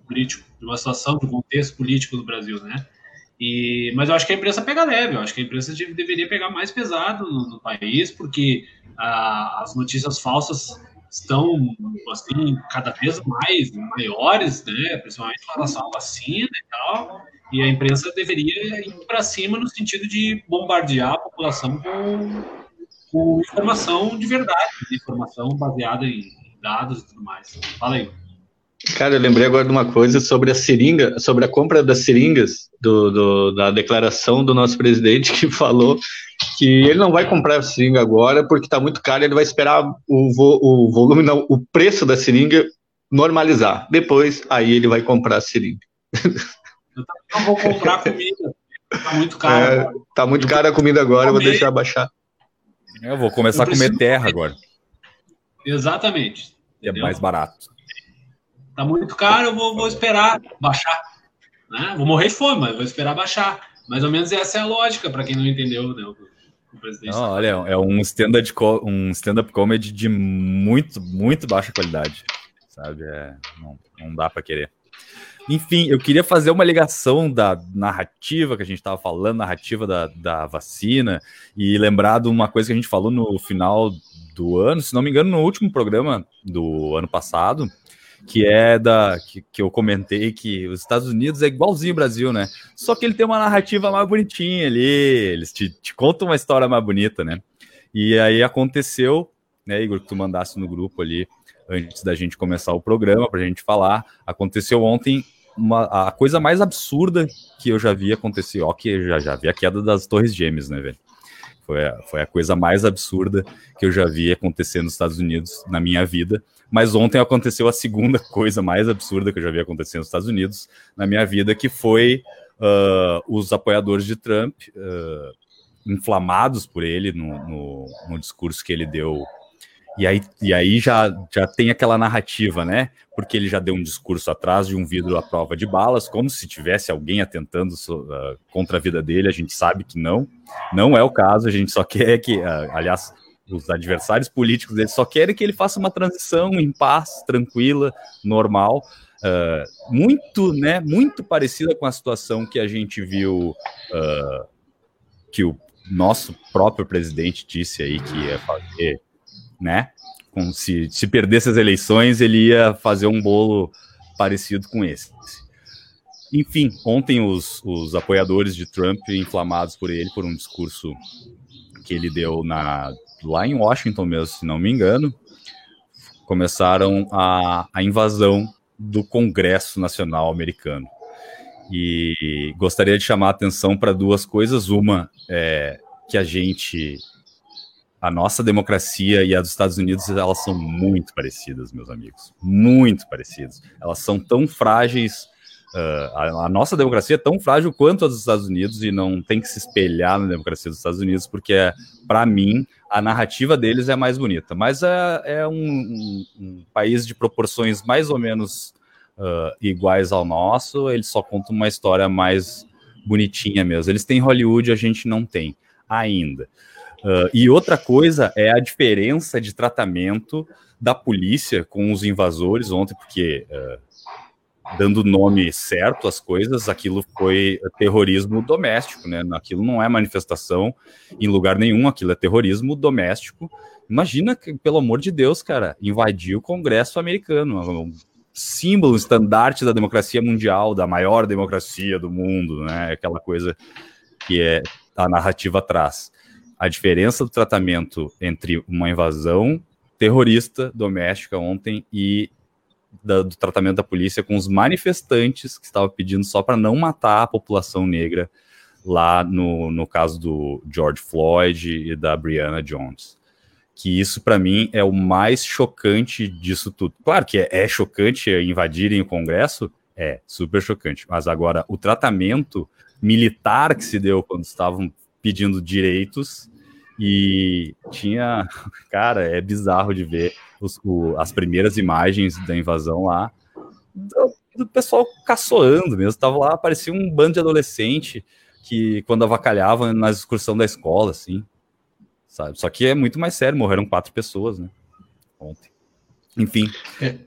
político, de uma situação, de um contexto político do Brasil, né? E, mas eu acho que a imprensa pega leve, eu acho que a imprensa deveria pegar mais pesado no, no país, porque ah, as notícias falsas estão assim cada vez mais maiores, né, principalmente em relação à vacina e tal, e a imprensa deveria ir para cima no sentido de bombardear a população com, com informação de verdade, informação baseada em dados e tudo mais. Fala aí. Cara, eu lembrei agora de uma coisa sobre a seringa, sobre a compra das seringas, do, do, da declaração do nosso presidente, que falou que ele não vai comprar a seringa agora porque está muito caro, ele vai esperar o, vo, o volume, não, o preço da seringa normalizar. Depois, aí ele vai comprar a seringa. Eu não vou comprar comida, tá muito caro. É, tá muito cara a comida agora, eu vou deixar baixar. Eu vou começar a comer terra agora. Exatamente. É mais barato. Tá muito caro, eu vou, vou esperar baixar. Né? Vou morrer de fome, mas vou esperar baixar. Mais ou menos essa é a lógica, para quem não entendeu, né? O, presidente. Não, olha, é um stand-up um stand comedy de muito, muito baixa qualidade. Sabe? É, não, não dá para querer. Enfim, eu queria fazer uma ligação da narrativa que a gente estava falando, narrativa da, da vacina, e lembrar de uma coisa que a gente falou no final do ano, se não me engano, no último programa do ano passado, que é da que, que eu comentei que os Estados Unidos é igualzinho o Brasil, né? Só que ele tem uma narrativa mais bonitinha ali, eles te, te contam uma história mais bonita, né? E aí aconteceu, né, Igor, que tu mandasse no grupo ali antes da gente começar o programa para a gente falar. Aconteceu ontem uma, a coisa mais absurda que eu já vi acontecer, ó, que já, já vi a queda das Torres Gêmeas, né, velho? Foi a, foi a coisa mais absurda que eu já vi acontecer nos Estados Unidos na minha vida. Mas ontem aconteceu a segunda coisa mais absurda que eu já vi acontecer nos Estados Unidos na minha vida, que foi uh, os apoiadores de Trump, uh, inflamados por ele no, no, no discurso que ele deu e aí, e aí já, já tem aquela narrativa, né? Porque ele já deu um discurso atrás de um vidro à prova de balas, como se tivesse alguém atentando uh, contra a vida dele. A gente sabe que não, não é o caso. A gente só quer que, uh, aliás, os adversários políticos dele só querem que ele faça uma transição em paz, tranquila, normal. Uh, muito, né? Muito parecida com a situação que a gente viu que o nosso próprio presidente disse aí que ia fazer né? Com, se, se perdesse as eleições, ele ia fazer um bolo parecido com esse. Enfim, ontem os, os apoiadores de Trump, inflamados por ele, por um discurso que ele deu na, lá em Washington mesmo, se não me engano, começaram a, a invasão do Congresso Nacional Americano. E gostaria de chamar a atenção para duas coisas. Uma é que a gente a nossa democracia e a dos Estados Unidos, elas são muito parecidas, meus amigos. Muito parecidas. Elas são tão frágeis. Uh, a, a, nossa democracia é tão frágil quanto a dos Estados Unidos e não tem que se espelhar na democracia dos Estados Unidos, porque, para mim, a narrativa deles é mais bonita. Mas é, é um, um, um, país de proporções mais ou menos uh, iguais ao nosso, eles só contam uma história mais bonitinha mesmo. Eles têm Hollywood, a gente não tem ainda. Uh, e outra coisa é a diferença de tratamento da polícia com os invasores ontem, porque, uh, dando nome certo às coisas, aquilo foi terrorismo doméstico, né? Aquilo não é manifestação em lugar nenhum, aquilo é terrorismo doméstico. Imagina, que, pelo amor de Deus, cara, invadir o Congresso americano, um símbolo, um estandarte da democracia mundial, da maior democracia do mundo, né? Aquela coisa que é a narrativa atrás a diferença do tratamento entre uma invasão terrorista doméstica ontem e da, do tratamento da polícia com os manifestantes que estavam pedindo só para não matar a população negra lá no, no caso do George Floyd e da Brianna Jones. Que isso, para mim, é o mais chocante disso tudo. Claro que é, é chocante invadirem o Congresso, é super chocante, mas agora o tratamento militar que se deu quando estavam pedindo direitos e tinha, cara, é bizarro de ver os, o, as primeiras imagens da invasão lá, do, do pessoal caçoando mesmo. Tava lá, parecia um bando de adolescente que quando avacalhavam na excursão da escola, assim, sabe? Só que é muito mais sério, morreram quatro pessoas, né? Ontem. Enfim, é.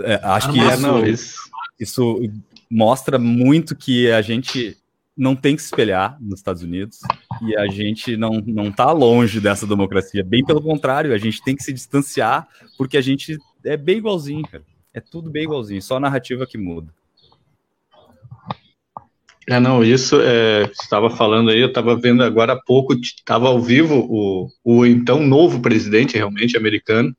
É, acho que isso, não, isso, isso mostra muito que a gente não tem que se espelhar nos Estados Unidos. e a gente não, não tá longe dessa democracia. Bem pelo contrário, a gente tem que se distanciar, porque a gente é bem igualzinho, cara. É tudo bem igualzinho, só a narrativa que muda. É, não, isso é, estava falando aí, eu estava vendo agora há pouco, estava ao vivo o, o então novo presidente realmente americano,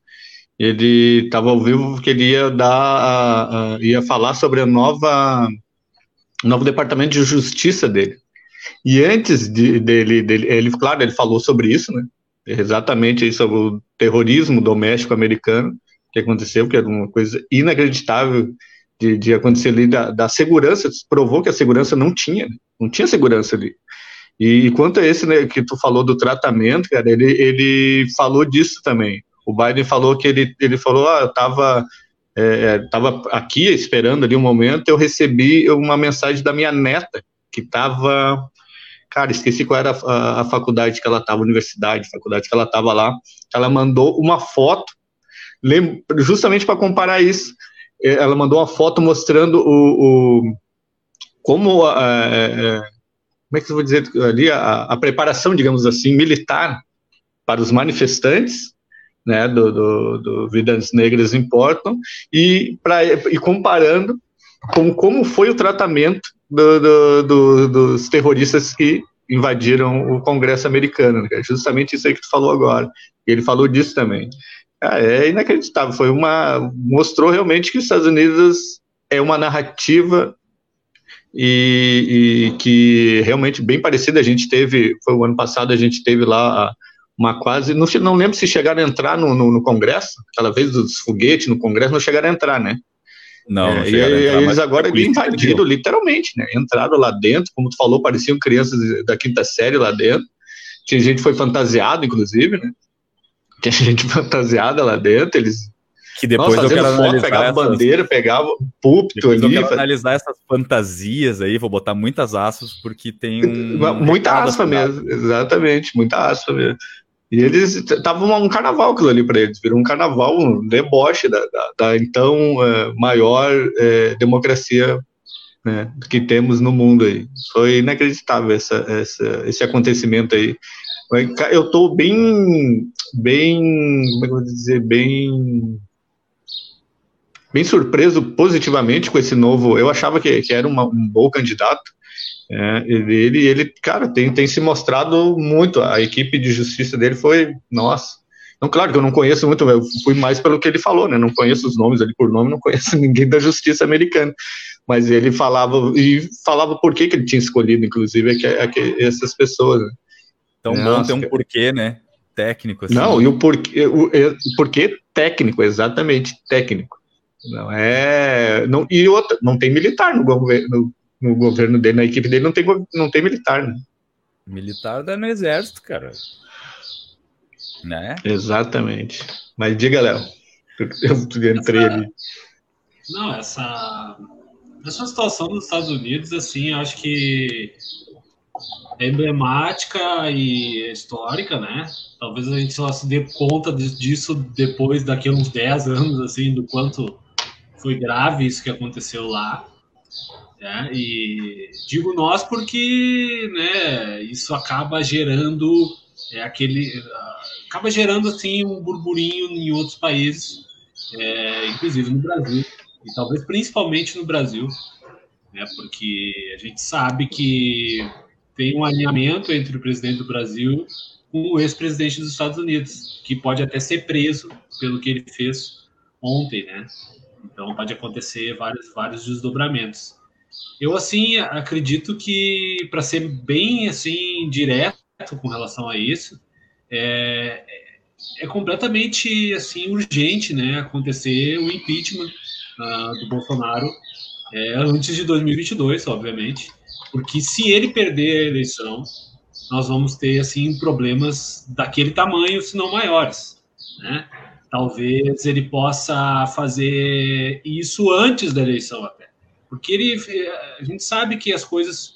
ele estava ao vivo porque ele ia dar, a, a, ia falar sobre a nova, novo departamento de justiça dele. E antes de, dele, dele, ele, claro, ele falou sobre isso, né? Exatamente sobre o terrorismo doméstico americano que aconteceu, que era uma coisa inacreditável de, de acontecer ali da, da segurança, provou que a segurança não tinha, não tinha segurança ali. E, e quanto a esse né, que tu falou do tratamento, cara, ele, ele falou disso também. O Biden falou que ele, ele falou, ah, eu estava é, é, aqui esperando ali um momento, eu recebi uma mensagem da minha neta, que estava, cara, esqueci qual era a, a faculdade que ela estava, universidade, faculdade que ela estava lá, ela mandou uma foto, justamente para comparar isso, é, ela mandou uma foto mostrando o, o como a, a, a, como é que eu vou dizer ali a, a, preparação, digamos assim, militar para os manifestantes, né, do, do, do Vidas Negras Importam, e, pra, e comparando com como foi o tratamento do, do, dos terroristas que invadiram o Congresso americano, né, é justamente isso aí que tu falou agora. Ele falou disso também. Ah, é inacreditável. Foi uma mostrou realmente que os Estados Unidos é uma narrativa e, e, que realmente bem parecida. A gente teve, foi o ano passado, a gente teve lá uma quase, não, não lembro se chegaram a entrar no, no, no Congresso, aquela vez dos foguetes no Congresso, não chegaram a entrar, né? Não, é, e entrar, eles agora invadiram literalmente, né? Entraram lá dentro, como tu falou, pareciam crianças da quinta série lá dentro. Tinha gente que foi fantasiado, inclusive, né? Tinha gente fantasiada lá dentro, eles que depois Nossa, eu quero foto, pegava essas... bandeira, pegava púlpito ali. Eu quero analisar essas fantasias aí, vou botar muitas aspas, porque tem um. Muita aspa mesmo, exatamente, muita aspa mesmo. E eles estavam um carnaval aquilo ali para eles, virou um carnaval, um deboche da, da, da então é, maior é, democracia né, que temos no mundo aí. Foi inacreditável essa, essa, esse acontecimento aí. Eu estou bem, bem, como é que eu vou dizer, bem, bem surpreso positivamente com esse novo. Eu achava que, que era uma, um bom candidato, é, ele, ele, cara, tem, tem se mostrado muito. A equipe de justiça dele foi, nossa. Então, claro que eu não conheço muito, eu fui mais pelo que ele falou, né? Não conheço os nomes ali por nome, não conheço ninguém da justiça americana. Mas ele falava, e falava por que, que ele tinha escolhido, inclusive, é é que essas pessoas. Né? Então, bom ter um porquê, né? Técnico. Assim. Não, e o porquê, o, o porquê técnico, exatamente, técnico. Não é. Não, e outra, não tem militar no governo no governo dele, na equipe dele, não tem, não tem militar, né? Militar dá no exército, cara. Né? Exatamente. Mas diga, Léo. Eu entrei essa, ali. Não, essa, essa situação dos Estados Uns, assim, acho que é emblemática e histórica, né? Talvez a gente só se dê conta disso depois, daqui a uns 10 anos, assim, do quanto foi grave isso que aconteceu lá. Né? E digo nós porque né, isso acaba gerando é, aquele acaba gerando assim um burburinho em outros países, é, inclusive no Brasil e talvez principalmente no Brasil, né, porque a gente sabe que tem um alinhamento entre o presidente do Brasil com o ex-presidente dos Estados Unidos, que pode até ser preso pelo que ele fez ontem, né? Então pode acontecer vários vários desdobramentos. Eu, assim, acredito que, para ser bem, assim, direto com relação a isso, é, é completamente, assim, urgente, né, acontecer o impeachment uh, do Bolsonaro é, antes de 2022, obviamente, porque se ele perder a eleição, nós vamos ter, assim, problemas daquele tamanho, se não maiores, né? Talvez ele possa fazer isso antes da eleição até. Porque ele, a gente sabe que as coisas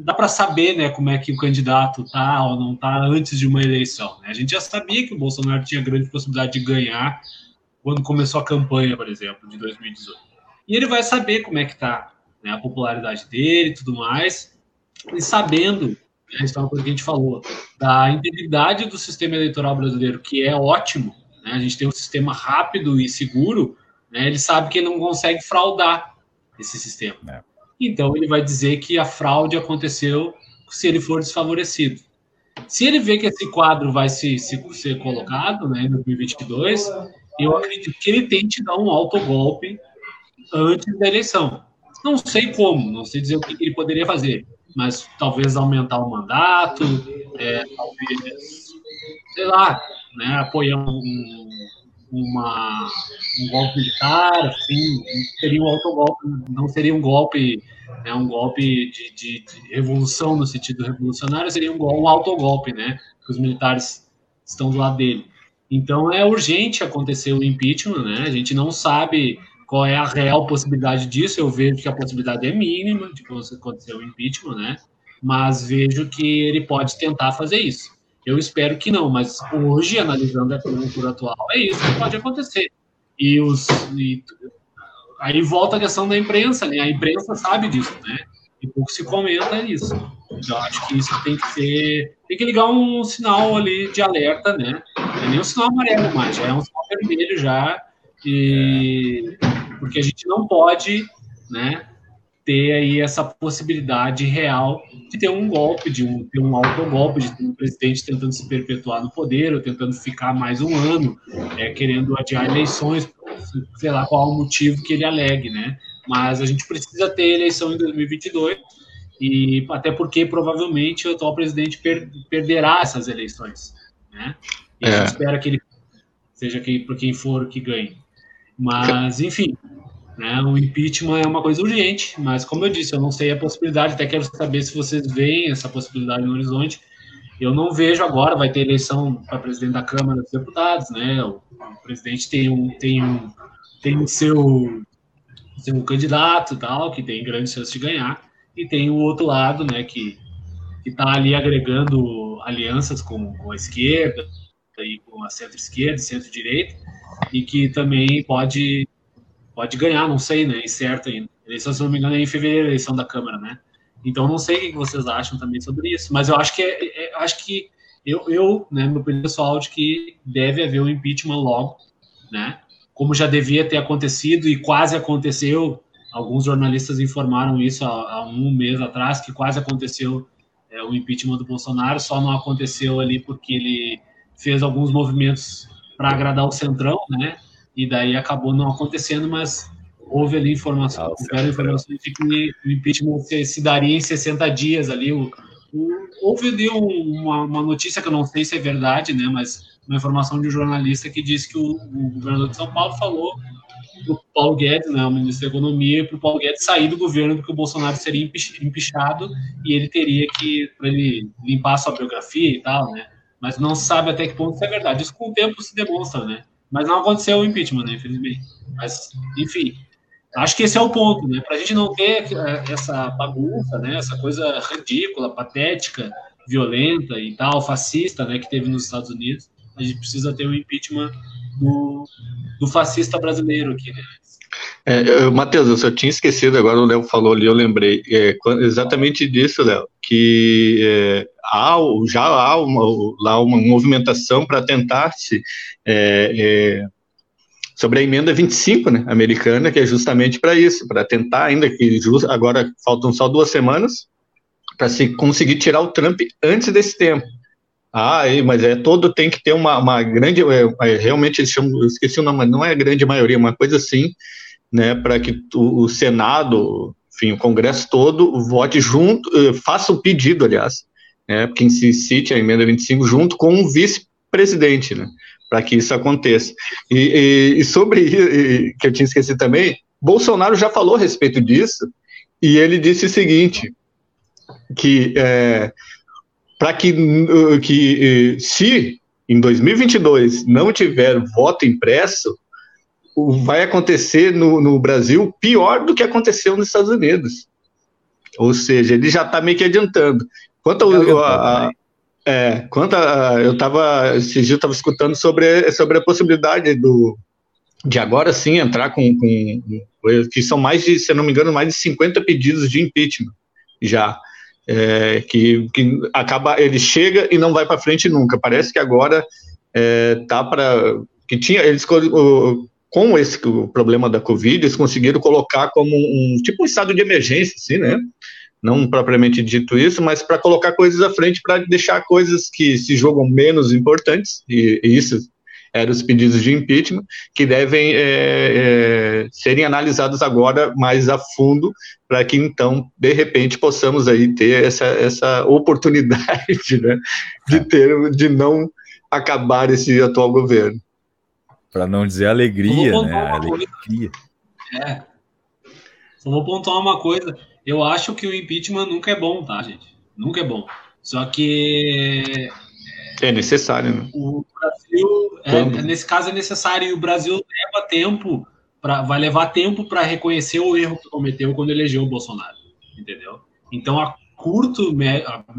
dá para saber, né, como é que o candidato tá ou não tá antes de uma eleição. Né? A gente já sabia que o Bolsonaro tinha grande possibilidade de ganhar quando começou a campanha, por exemplo, de 2018. E ele vai saber como é que tá né, a popularidade dele e tudo mais. E sabendo isso é uma coisa que a gente falou, da integridade do sistema eleitoral brasileiro, que é ótimo, né? a gente tem um sistema rápido e seguro, né? ele sabe que ele não consegue fraudar esse sistema. É. Então ele vai dizer que a fraude aconteceu se ele for desfavorecido. Se ele vê que esse quadro vai se, se ser colocado né, em 2022, eu acredito que ele tente dar um autogolpe antes da eleição. Não sei como, não sei dizer o que ele poderia fazer, mas talvez aumentar o mandato, é, talvez, sei lá, né, apoiar um, uma, um golpe militar, assim, seria um autogolpe, não seria um golpe, né, um golpe de, de, de revolução no sentido revolucionário, seria um, um autogolpe, né, que os militares estão do lado dele. Então é urgente acontecer o impeachment, né? A gente não sabe qual é a real possibilidade disso. Eu vejo que a possibilidade é mínima de acontecer o impeachment, né? Mas vejo que ele pode tentar fazer isso. Eu espero que não, mas hoje, analisando a conjuntura atual, é isso que pode acontecer. E os e, aí volta a questão da imprensa, né? A imprensa sabe disso, né? E pouco se comenta isso. Então, acho que isso tem que ser. Tem que ligar um sinal ali de alerta, né? Não é nem um sinal amarelo mais, já é um sinal vermelho já. E, porque a gente não pode, né? Ter aí essa possibilidade real de ter um golpe, de um, ter um autogolpe, de ter um presidente tentando se perpetuar no poder, ou tentando ficar mais um ano, é, querendo adiar eleições, sei lá qual o motivo que ele alegue, né? Mas a gente precisa ter eleição em 2022 e até porque provavelmente o atual presidente per, perderá essas eleições, né? E é. a gente espera que ele seja quem, por quem for que ganhe. Mas, enfim, né, o impeachment é uma coisa urgente, mas como eu disse, eu não sei a possibilidade, até quero saber se vocês veem essa possibilidade no horizonte. Eu não vejo agora, vai ter eleição para presidente da Câmara dos Deputados, né? O, presidente tem um, tem um, tem o seu um candidato tal, que tem grande chance de ganhar, e tem o outro lado, né, que está ali agregando alianças com, com a esquerda, e com a centro-esquerda, centro-direita, e que também pode, pode ganhar, não sei, né, certo ainda. Eleição, se não me engano, é em fevereiro, a eleição da Câmara, né? Então, não sei o que vocês acham também sobre isso, mas eu acho que, é, é, acho que eu, eu, né, meu pessoal, de que deve haver um impeachment logo, né? como já devia ter acontecido e quase aconteceu. Alguns jornalistas informaram isso há, há um mês atrás, que quase aconteceu é, o impeachment do Bolsonaro, só não aconteceu ali porque ele fez alguns movimentos para agradar o Centrão, né? E daí acabou não acontecendo, mas houve ali informação, ah, informações de que o impeachment se, se, daria em 60 dias ali. O, o, houve ali um, uma, uma, notícia que eu não sei se é verdade, né? Mas uma informação de um jornalista que disse que o, o governador de São Paulo falou para o Paulo Guedes, né, o ministro da Economia, para o Paulo Guedes sair do governo porque o Bolsonaro seria empichado e ele teria que, para ele limpar a sua biografia e tal, né? Mas não se sabe até que ponto isso é verdade. Isso com o tempo se demonstra, né? Mas não aconteceu o impeachment, né, infelizmente. Mas, enfim, acho que esse é o ponto, né? Para a gente não ter essa bagunça, né? Essa coisa ridícula, patética, violenta e tal, fascista, né? Que teve nos Estados Unidos a gente precisa ter um impeachment do, do fascista brasileiro aqui, né? É, Matheus, eu tinha esquecido, agora o Léo falou ali, eu lembrei, é, exatamente disso, Léo, que é, há, já há uma, lá uma movimentação para tentar-se é, é, sobre a emenda 25, né, americana, que é justamente para isso, para tentar, ainda que just, agora faltam só duas semanas, para se conseguir tirar o Trump antes desse tempo. Ah, mas é todo tem que ter uma, uma grande, é, é, realmente eu esqueci o nome, não é grande maioria, uma coisa assim, né, para que o, o, Senado, enfim, o Congresso todo vote junto, eh, faça o pedido, aliás, né, quem se cite a emenda 25 junto com o vice-presidente, né, para que isso aconteça. E, e, e sobre e, que eu tinha esquecido também, Bolsonaro já falou a respeito disso e ele disse o seguinte, que é, para que, uh, que uh, se em 2022 não tiver voto impresso, vai acontecer no, no Brasil pior do que aconteceu nos Estados Unidos. Ou seja, ele já está meio que adiantando. Quanto a, a, a é, quanto a, eu estava, esse dia eu estava escutando sobre, sobre a possibilidade do, de agora sim entrar com, com, que são mais de, se não me engano, mais de 50 pedidos de impeachment já é, que, que acaba, ele chega e não vai para frente nunca. Parece que agora é, tá para que tinha eles com esse o problema da Covid, eles conseguiram colocar como um tipo um estado de emergência, assim, né? Não propriamente dito isso, mas para colocar coisas à frente, para deixar coisas que se jogam menos importantes, e, e isso eram os pedidos de impeachment, que devem é, é, serem analisados agora mais a fundo, para que então, de repente, possamos aí ter essa, essa oportunidade né, de é. ter, de não acabar esse atual governo. Para não dizer alegria, né? Alegria. É. Só vou pontuar uma coisa. Eu acho que o impeachment nunca é bom, tá, gente? Nunca é bom. Só que. É necessário, né? O Brasil, é, nesse caso, é necessário e o Brasil leva tempo, pra, vai levar tempo para reconhecer o erro que cometeu quando elegeu o Bolsonaro, entendeu? Então, a curto,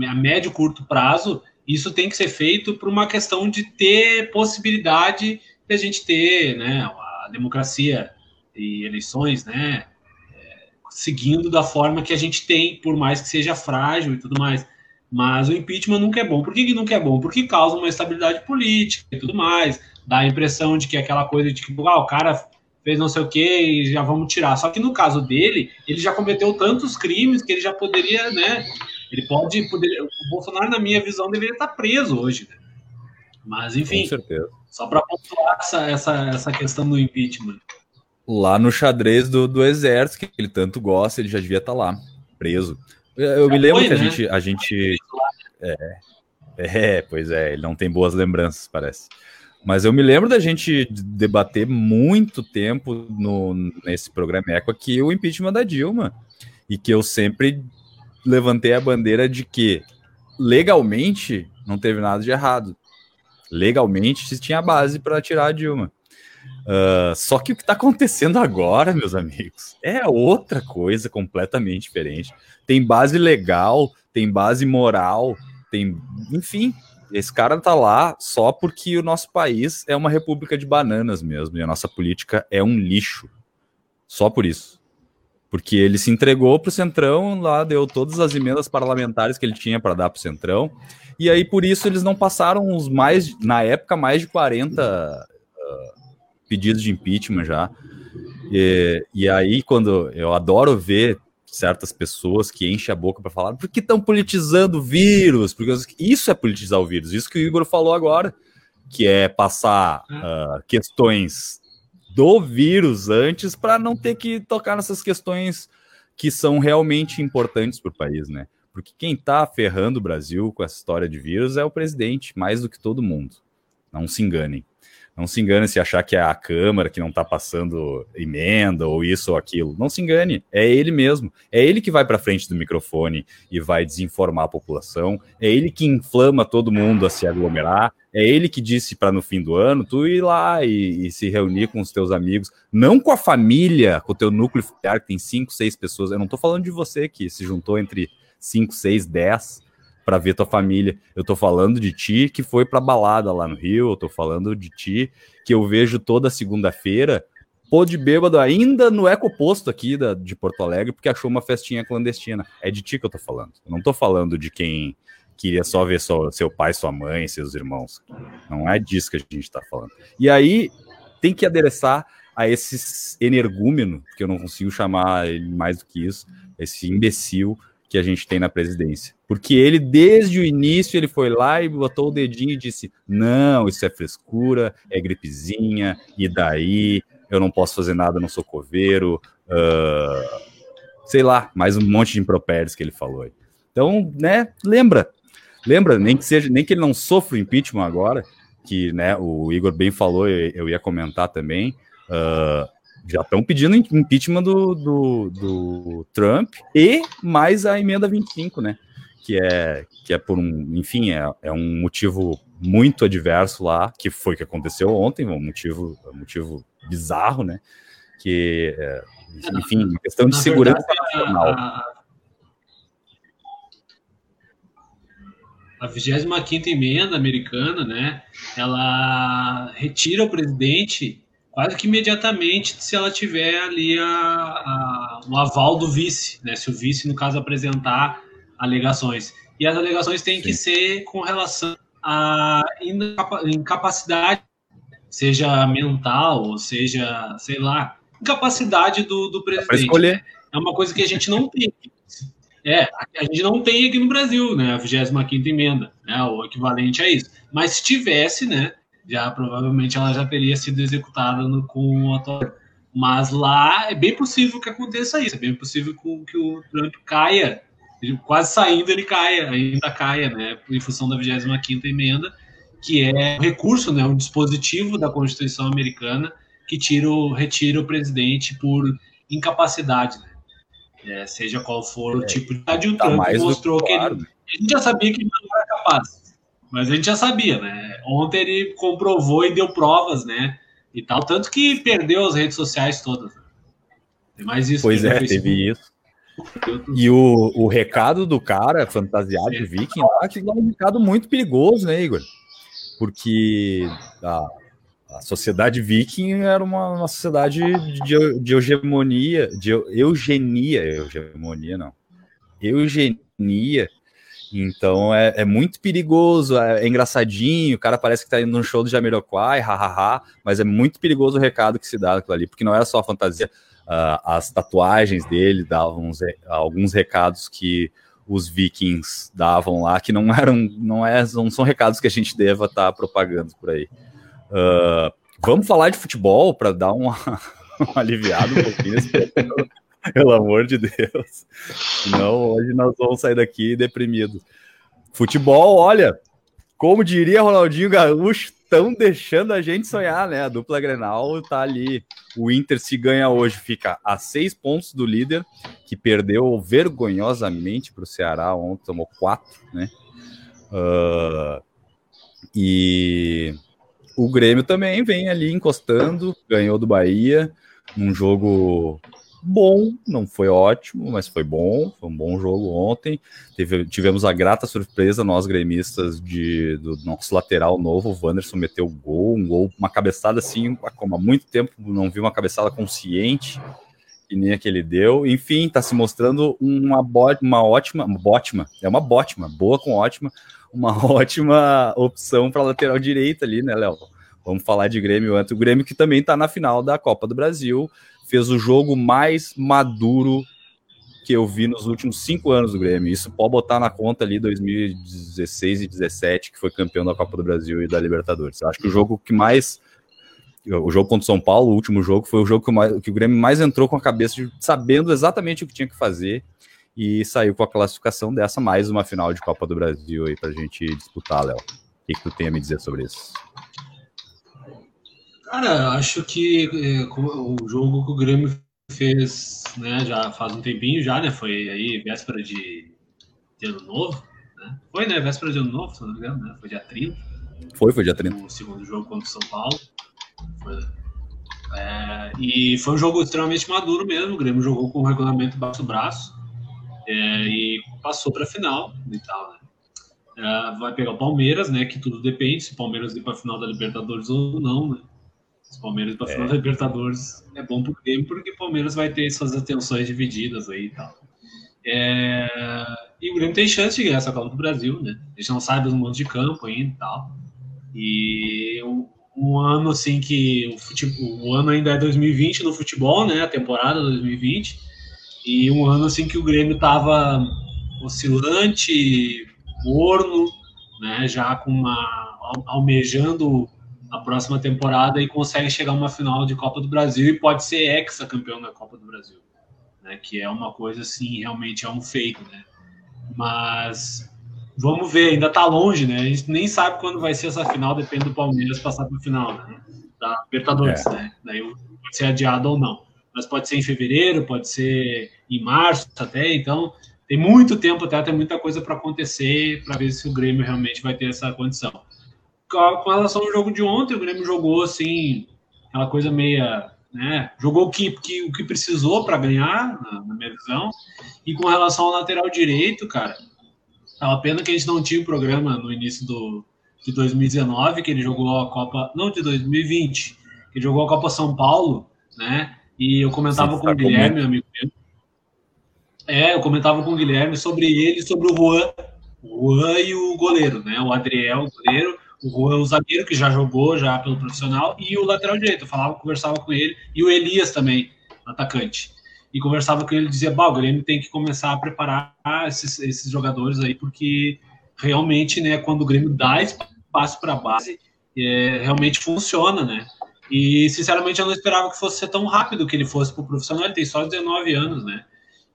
a médio curto prazo, isso tem que ser feito por uma questão de ter possibilidade de a gente ter, né, a democracia e eleições, né, é, seguindo da forma que a gente tem, por mais que seja frágil e tudo mais. Mas o impeachment nunca é bom. Por que, que nunca é bom? Porque causa uma estabilidade política e tudo mais. Dá a impressão de que é aquela coisa de que ah, o cara fez não sei o que e já vamos tirar. Só que no caso dele, ele já cometeu tantos crimes que ele já poderia, né? Ele pode. Poder, o Bolsonaro, na minha visão, deveria estar preso hoje. Né? Mas, enfim. Só para pontuar essa, essa, essa questão do impeachment. Lá no xadrez do, do exército, que ele tanto gosta, ele já devia estar lá, preso. Eu me lembro foi, que a né? gente. A gente é, é, pois é, ele não tem boas lembranças, parece. Mas eu me lembro da gente debater muito tempo no, nesse programa Eco aqui o impeachment da Dilma. E que eu sempre levantei a bandeira de que legalmente não teve nada de errado. Legalmente se tinha base para tirar a Dilma. Uh, só que o que está acontecendo agora, meus amigos, é outra coisa completamente diferente tem base legal, tem base moral, tem. Enfim, esse cara tá lá só porque o nosso país é uma república de bananas mesmo, e a nossa política é um lixo. Só por isso. Porque ele se entregou pro Centrão, lá deu todas as emendas parlamentares que ele tinha para dar pro Centrão, e aí por isso eles não passaram os mais, na época, mais de 40 uh, pedidos de impeachment já. E, e aí, quando eu adoro ver certas pessoas que enchem a boca para falar porque estão politizando o vírus, porque isso é politizar o vírus, isso que o Igor falou agora, que é passar uh, questões do vírus antes para não ter que tocar nessas questões que são realmente importantes para o país, né? Porque quem está ferrando o Brasil com essa história de vírus é o presidente, mais do que todo mundo. Não se enganem. Não se engane se achar que é a Câmara que não está passando emenda ou isso ou aquilo. Não se engane, é ele mesmo. É ele que vai para frente do microfone e vai desinformar a população. É ele que inflama todo mundo a se aglomerar. É ele que disse para no fim do ano tu ir lá e, e, se reunir com os teus amigos, não com a família, com o teu núcleo familiar que tem cinco, seis pessoas. Eu não estou falando de você que se juntou entre cinco, seis, dez para ver tua família. Eu tô falando de ti que foi pra balada lá no Rio, eu tô falando de ti que eu vejo toda segunda-feira, pô de bêbado ainda no eco oposto aqui da, de Porto Alegre, porque achou uma festinha clandestina. É de ti que eu tô falando. Eu não tô falando de quem queria só ver só, seu pai, sua mãe, seus irmãos. Não é disso que a gente tá falando. E aí tem que adereçar a esse energúmeno, que eu não consigo chamar ele mais do que isso, esse imbecil que a gente tem na presidência. Porque ele, desde o início, ele foi lá e botou o dedinho e disse: não, isso é frescura, é gripezinha, e daí eu não posso fazer nada, não sou coveiro, uh, sei lá, mais um monte de impropérios que ele falou aí. Então, né, lembra, lembra, nem que seja, nem que ele não sofra o impeachment agora, que né, o Igor bem falou, eu, eu ia comentar também. Uh, já estão pedindo impeachment do, do, do, Trump e mais a emenda 25, né? Que é, que é por um, enfim, é, é um motivo muito adverso lá, que foi que aconteceu ontem, um motivo, um motivo bizarro, né? Que, é, enfim, questão de Na segurança verdade, nacional. A, a 25 emenda americana, né? Ela retira o presidente quase que imediatamente se ela tiver ali a, a, o aval do vice, né? Se o vice, no caso, apresentar alegações. E as alegações têm Sim. que ser com relação à incapacidade, seja mental, ou seja, sei lá, incapacidade do, do presidente. escolher. É uma coisa que a gente não tem. É, a gente não tem aqui no Brasil, né? A 25 emenda, né? O equivalente a isso. Mas se tivesse, né? Já provavelmente ela já teria sido executada no, com o atual. Mas lá é bem possível que aconteça isso. É bem possível que o Trump caia, quase saindo ele caia, ainda caia, né? Em função da 25 emenda, que é um recurso, né? Um dispositivo da Constituição americana que tira o, retira o presidente por incapacidade, né? É, seja qual for o é, tipo de. tá Trump mostrou que claro. ele, a gente já sabia que ele não era capaz, mas a gente já sabia, né? Ontem ele comprovou e deu provas, né? E tal, tanto que perdeu as redes sociais todas. Né? Tem mais isso. Pois é, teve isso. E o, o recado do cara fantasiado de viking lá, que é um recado muito perigoso, né, Igor? Porque a, a sociedade viking era uma, uma sociedade de, de hegemonia, de eugenia, hegemonia não, eugenia. Então é, é muito perigoso, é, é, engraçadinho, o cara parece que tá indo num show do Jamiroquai, hahaha, mas é muito perigoso o recado que se dá ali, porque não era só a fantasia, uh, as tatuagens dele davam uns, alguns recados que os vikings davam lá, que não eram, não, é, não são recados que a gente deva estar tá propagando por aí. Uh, vamos falar de futebol para dar uma, uma aliviada um pouquinho. Pelo amor de Deus. Não, hoje nós vamos sair daqui deprimidos. Futebol, olha, como diria Ronaldinho Gaúcho, estão deixando a gente sonhar, né? A dupla Grenal tá ali. O Inter, se ganha hoje, fica a seis pontos do líder, que perdeu vergonhosamente para o Ceará ontem, tomou quatro, né? Uh, e o Grêmio também vem ali encostando, ganhou do Bahia, num jogo bom, não foi ótimo, mas foi bom, foi um bom jogo ontem. Teve, tivemos a grata surpresa, nós gremistas, de, do nosso lateral novo, o Wanderson meteu gol, um gol, uma cabeçada assim, como há muito tempo não vi uma cabeçada consciente, e nem a que ele deu. Enfim, está se mostrando uma, uma ótima, uma é uma ótima, boa com ótima, uma ótima opção para lateral direita ali, né, Léo? Vamos falar de Grêmio antes. O Grêmio que também está na final da Copa do Brasil, fez o jogo mais maduro que eu vi nos últimos cinco anos do Grêmio. Isso pode botar na conta ali 2016 e 2017, que foi campeão da Copa do Brasil e da Libertadores. Eu acho que o jogo que mais o jogo contra o São Paulo, o último jogo, foi o jogo que, o, mais, que o Grêmio mais entrou com a cabeça de, sabendo exatamente o que tinha que fazer e saiu com a classificação dessa, mais uma final de Copa do Brasil aí pra gente disputar, Léo. O que, que tu tem a me dizer sobre isso? Cara, acho que é, o jogo que o Grêmio fez, né, já faz um tempinho já, né, foi aí véspera de, de ano novo, né? Foi, né, véspera de ano novo, se não me engano, né? Foi dia 30. Foi, foi dia 30. O segundo jogo contra o São Paulo. Foi, é, e foi um jogo extremamente maduro mesmo, o Grêmio jogou com o regulamento baixo braço, é, e passou para a final e tal, né? É, vai pegar o Palmeiras, né? Que tudo depende se o Palmeiras ir para a final da Libertadores ou não, né? Se o Palmeiras final da Libertadores é bom para o Grêmio, porque o Palmeiras vai ter suas atenções divididas aí e tal. É... E o Grêmio tem chance de ganhar essa Copa do Brasil, né? A gente não sabe dos montes de campo ainda e tal. E um, um ano assim que o, futebol, o ano ainda é 2020 no futebol, né? A temporada 2020 e um ano assim que o Grêmio estava oscilante, morno, né, já com uma almejando a próxima temporada e consegue chegar a uma final de Copa do Brasil e pode ser ex-campeão da Copa do Brasil, né, que é uma coisa assim, realmente é um feito, né? Mas vamos ver, ainda está longe, né? A gente nem sabe quando vai ser essa final, depende do Palmeiras passar para final, né? Da Libertadores, é. né? Daí pode ser adiado ou não mas pode ser em fevereiro, pode ser em março até, então tem muito tempo até, tem muita coisa para acontecer para ver se o Grêmio realmente vai ter essa condição. Com relação ao jogo de ontem, o Grêmio jogou assim, aquela coisa meia, né? Jogou o que, que, o que precisou para ganhar, na, na, minha visão. E com relação ao lateral direito, cara, é uma pena que a gente não tinha o um programa no início do, de 2019, que ele jogou a Copa, não de 2020, que ele jogou a Copa São Paulo, né? E eu comentava Sim, com o Guilherme, amigo meu. É, eu comentava com o Guilherme sobre ele, sobre o Juan, o Juan e o goleiro, né? O Adriel, o goleiro, o zagueiro, que já jogou já pelo profissional, e o lateral direito. Eu falava, conversava com ele, e o Elias também, atacante. E conversava com ele e dizia, bah, o Grêmio tem que começar a preparar esses, esses jogadores aí, porque realmente, né, quando o Grêmio dá espaço para a base, é, realmente funciona, né? E, sinceramente, eu não esperava que fosse ser tão rápido que ele fosse para o profissional. Ele tem só 19 anos, né?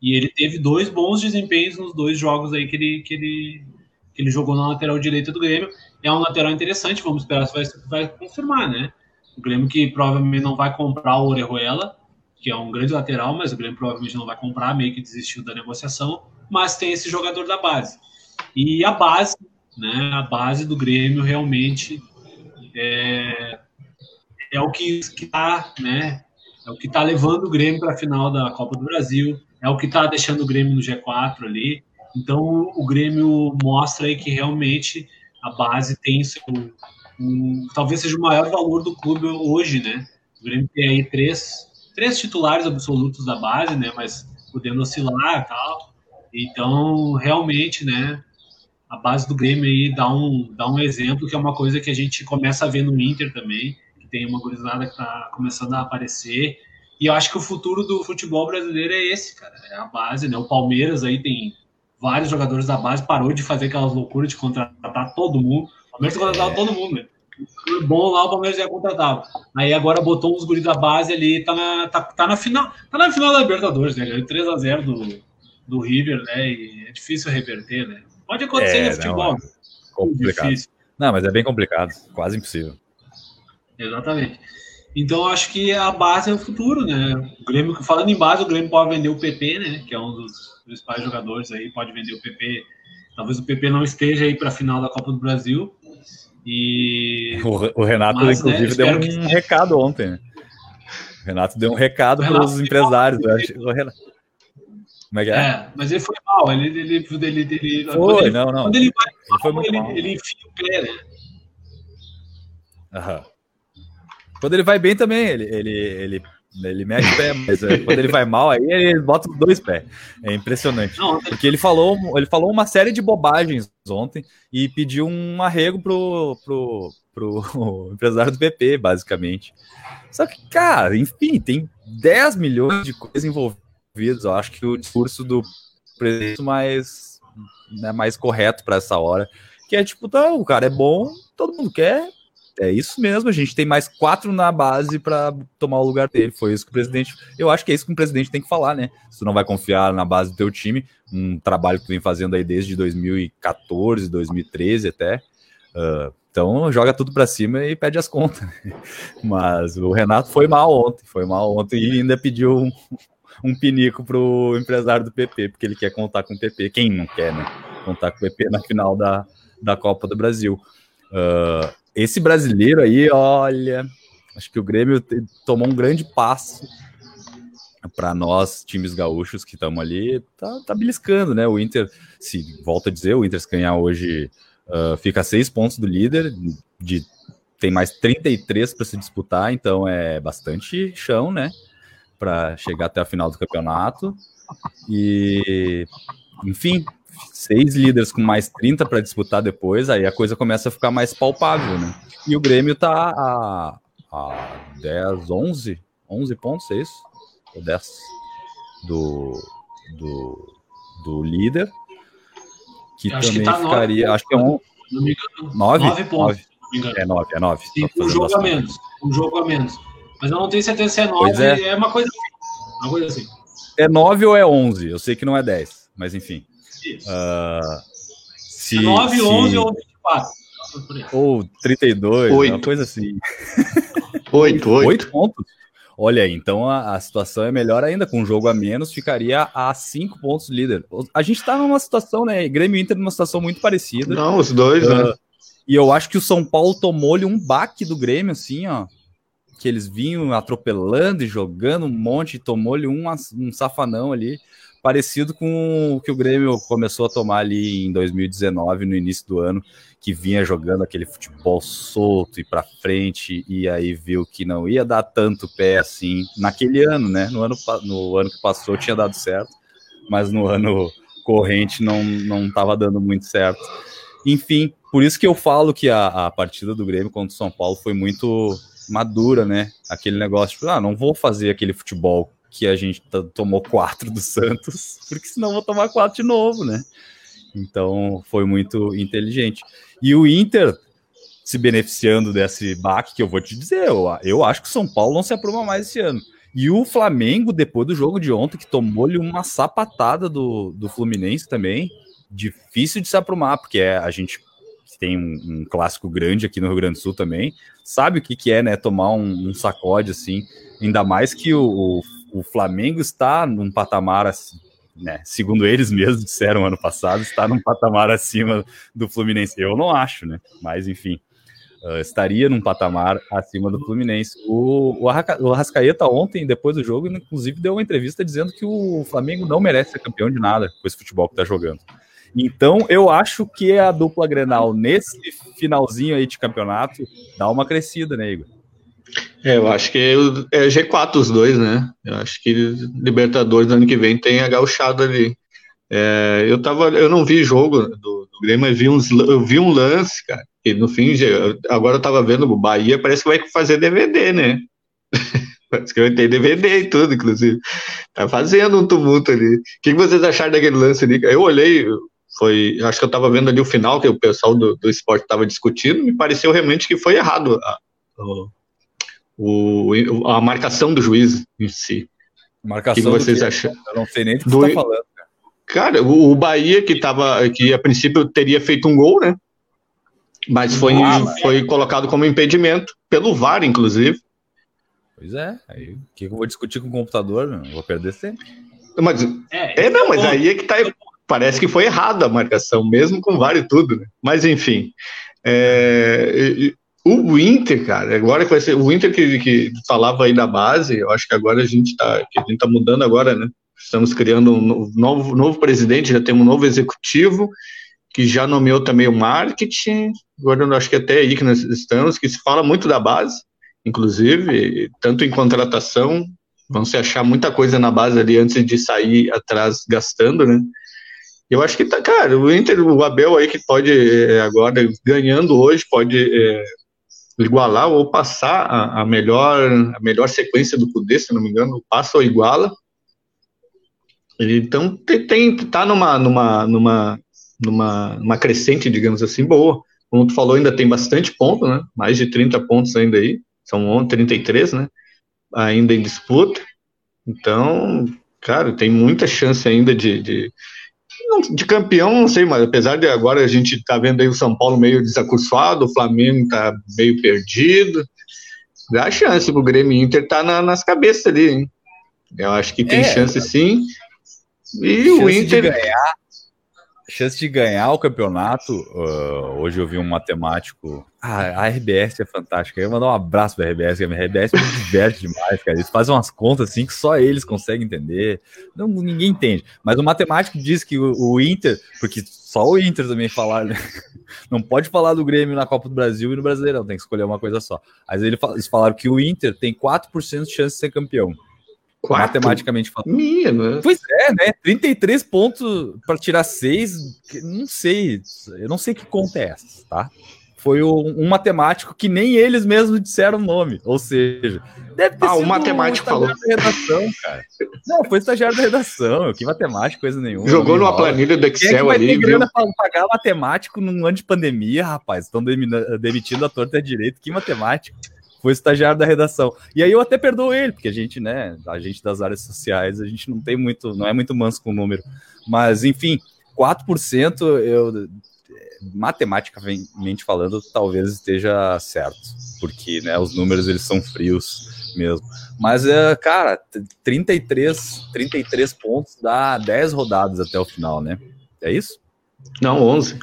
E ele teve dois bons desempenhos nos dois jogos aí que ele, que ele, que ele jogou na lateral direita do Grêmio. É um lateral interessante, vamos esperar se vai, vai confirmar, né? O Grêmio que provavelmente não vai comprar o Orejuela, que é um grande lateral, mas o Grêmio provavelmente não vai comprar, meio que desistiu da negociação, mas tem esse jogador da base. E a base, né? A base do Grêmio realmente é, é o que está, né? É o que está levando o Grêmio para a final da Copa do Brasil, é o que está deixando o Grêmio no G4 ali. Então o Grêmio mostra aí que realmente a base tem seu, um, talvez seja o maior valor do clube hoje, né? O Grêmio tem aí três, três titulares absolutos da base, né? Mas podendo oscilar e tal. Então, realmente, né? A base do Grêmio aí dá um, dá um exemplo que é uma coisa que a gente começa a ver no Inter também, que tem uma gurizada que está começando a aparecer e eu acho que o futuro do futebol brasileiro é esse, cara. É a base, né? O Palmeiras aí tem vários jogadores da base, parou de fazer aquelas loucuras de contratar todo mundo. O Palmeiras contratava é. todo mundo, né? Bom lá, o Palmeiras já contratava. Aí agora botou uns guris da base ali, tá na, tá, tá na final, tá na final da Libertadores, né? 3x0 do, do River, né? E é difícil reverter, né? Pode acontecer é, no futebol. Não, é complicado. Difícil. Não, mas é bem complicado, quase impossível. Exatamente. Então acho que a base é o futuro, né? O Grêmio, falando em base, o Grêmio pode vender o PP, né? Que é um dos principais jogadores aí, pode vender o PP. Talvez o PP não esteja aí para a final da Copa do Brasil. E o, o Renato Mas, né, inclusive né, deu um que... recado ontem. O Renato deu um recado para os empresários. Renato... Como é que é? é? mas ele foi mal. Ele, ele, ele, ele, foi, ele, não, não. Quando ele vai ele, foi muito ele, mal. ele enfia o pé, né? Aham. Quando ele vai bem também, ele, ele, ele, ele mete o pé, mas é, quando ele vai mal, aí ele bota os dois pés. É impressionante. Porque ele falou, ele falou uma série de bobagens ontem e pediu um arrego pro, pro, pro empresário do PP, basicamente. Só que, cara, enfim, tem 10 milhões de coisas envolvidas. Eu acho que o discurso do presidente mais, né, mais correto para essa hora, que é tipo, tá, o cara é bom, todo mundo quer, é isso mesmo, a gente tem mais quatro na base para tomar o lugar dele. Foi isso que o presidente. Eu acho que é isso que o presidente tem que falar, né? Se tu não vai confiar na base do teu time, um trabalho que tu vem fazendo aí desde 2014, 2013 até. Uh, então joga tudo para cima e pede as contas. Mas o Renato foi mal ontem, foi mal ontem e ainda pediu um, um pinico pro empresário do PP, porque ele quer contar com o PP. Quem não quer, né? Contar com o PP na final da, da Copa do Brasil. Uh, esse brasileiro aí, olha, acho que o Grêmio tomou um grande passo para nós, times gaúchos que estamos ali, tá, tá beliscando, né? O Inter, se volta a dizer, o Inter se ganhar hoje uh, fica a seis pontos do líder, de, tem mais 33 para se disputar, então é bastante chão, né? Para chegar até a final do campeonato. E, enfim, seis líderes com mais 30 para disputar depois, aí a coisa começa a ficar mais palpável, né? E o Grêmio tá a, a 10, 11, 11 pontos, é isso? Ou 10 do, do, do líder, que acho também que tá ficaria, nove, acho que é um... 9? 9 pontos. 9. É 9, é 9. Sim, um jogo a menos, um jogo a menos. Mas eu não tenho certeza se é 9, é. é. uma coisa assim. Uma coisa assim. É 9 ou é 11? Eu sei que não é 10, mas enfim. Uh, se, 9, se... 11 ou 24. Ou 32, 8. uma coisa assim. 8, 8. 8 pontos? Olha aí, então a, a, situação é melhor ainda, com um jogo a menos, ficaria a 5 pontos líder. A gente tá numa situação, né? Grêmio Inter numa situação muito parecida. Não, os dois, uh, né? E eu acho que o São Paulo tomou-lhe um baque do Grêmio, assim, ó. Que eles vinham atropelando e jogando um monte, tomou-lhe um, um safanão ali parecido com o que o Grêmio começou a tomar ali em 2019, no início do ano, que vinha jogando aquele futebol solto e para frente, e aí viu que não ia dar tanto pé assim naquele ano, né? No ano, no ano que passou tinha dado certo, mas no ano corrente não não estava dando muito certo. Enfim, por isso que eu falo que a, a partida do Grêmio contra o São Paulo foi muito madura, né? Aquele negócio, tipo, ah, não vou fazer aquele futebol que a gente tomou quatro do Santos, porque senão vou tomar quatro de novo, né? Então foi muito inteligente. E o Inter se beneficiando desse baque que eu vou te dizer, eu, eu acho que o São Paulo não se apruma mais esse ano. E o Flamengo, depois do jogo de ontem, que tomou-lhe uma sapatada do, do Fluminense também, difícil de se aprumar, porque é, a gente tem um, um, clássico grande aqui no Rio Grande do Sul também, sabe o que, que é, né? Tomar um, um sacode assim, ainda mais que o, o, o Flamengo está num patamar assim, né, segundo eles mesmos disseram ano passado, está num patamar acima do Fluminense. Eu não acho, né? Mas enfim, uh, estaria num patamar acima do Fluminense. O, o, Arrascaeta ontem, depois do jogo, inclusive deu uma entrevista dizendo que o Flamengo não merece ser campeão de nada com esse futebol que está jogando. Então, eu acho que a dupla Grenal nesse finalzinho aí de campeonato dá uma crescida, né, Igor? É, eu acho que é G4 os dois, né? Eu acho que Libertadores ano que vem tem a gauchada ali. É, eu, tava, eu não vi jogo do, do Grêmio, mas vi uns, eu vi um lance, cara, e no fim, agora eu tava vendo o Bahia, parece que vai fazer DVD, né? parece que vai ter DVD e tudo, inclusive. Tá fazendo um tumulto ali. O que, que vocês acharam daquele lance ali? Eu olhei, foi, acho que eu tava vendo ali o final, que o pessoal do, do esporte tava discutindo, me pareceu realmente que foi errado a, o, a marcação do juiz em si. Marcação que vocês acham? Eu não sei nem do que você tá falando. Cara, o, o Bahia que tava, que a princípio teria feito um gol, né? Mas foi, ah, foi é. colocado como impedimento pelo VAR, inclusive. Pois é, aí o que eu vou discutir com o computador? Não vou perder sempre. Mas, é, é não, mas aí é que tá. Parece que foi errada a marcação, mesmo com VAR e tudo, né? Mas enfim. É, o Inter, cara, agora que vai ser o Inter que, que falava aí da base, eu acho que agora a gente que a gente tá mudando agora, né? Estamos criando um novo, novo presidente, já temos um novo executivo que já nomeou também o marketing. Agora eu acho que até aí que nós estamos, que se fala muito da base, inclusive, tanto em contratação, vão se achar muita coisa na base ali antes de sair atrás gastando, né? Eu acho que tá, cara, o Inter, o Abel aí que pode é, agora ganhando hoje, pode é, igualar ou passar a, a, melhor a melhor sequência do Cudê, se não me engano, passa ou iguala. Então tem, tem tá numa numa numa numa, numa crescente, digamos assim, boa. Como tu falou, ainda tem bastante ponto, né? Mais de 30 pontos ainda aí. São 33, né? Ainda em disputa. Então, cara, tem muita chance ainda de, de de campeão, não sei, mas apesar de agora a gente tá vendo aí o São Paulo meio desacursoado, o Flamengo tá meio perdido, dá chance pro Grêmio Inter tá na, nas cabeças ali, hein? Eu acho que tem é, chance sim. E o Inter. ganhar, chance de ganhar o campeonato. Uh, hoje eu vi um matemático. Ah, a RBS é fantástica. Eu vou mandar um abraço pra RBS, que a RBS me diverte demais, cara. Eles fazem umas contas assim que só eles conseguem entender. Não, ninguém entende. Mas o matemático diz que o, o Inter, porque só o Inter também falar, né? não pode falar do Grêmio na Copa do Brasil e no Brasileirão, tem que escolher uma coisa só. Mas eles falaram que o Inter tem 4% de chance de ser campeão. Quatro? Matematicamente falando. Minha, mano. Pois é, né? 33 pontos para tirar 6. Não sei. Eu não sei que conta é essa, tá? Foi um, um, matemático que nem eles mesmos disseram o nome. Ou seja, deve ter ah, sido o matemático um falou. Da redação, cara. Não, foi estagiário da redação. Que matemático, coisa nenhuma. Jogou numa planilha do Excel Quem é que vai ali. Ter grana pra pagar matemático num ano de pandemia, rapaz. Estão demitindo a torta direito. Que matemático foi estagiário da redação. E aí eu até perdoo ele, porque a gente, né, a gente das áreas sociais, a gente não tem muito, não é muito manso com o número. Mas, enfim, 4% eu matematicamente falando, talvez esteja certo, porque, né, os números eles são frios mesmo. Mas é, cara, 33, 33 pontos dá 10 rodadas até o final, né? É isso? Não, 11.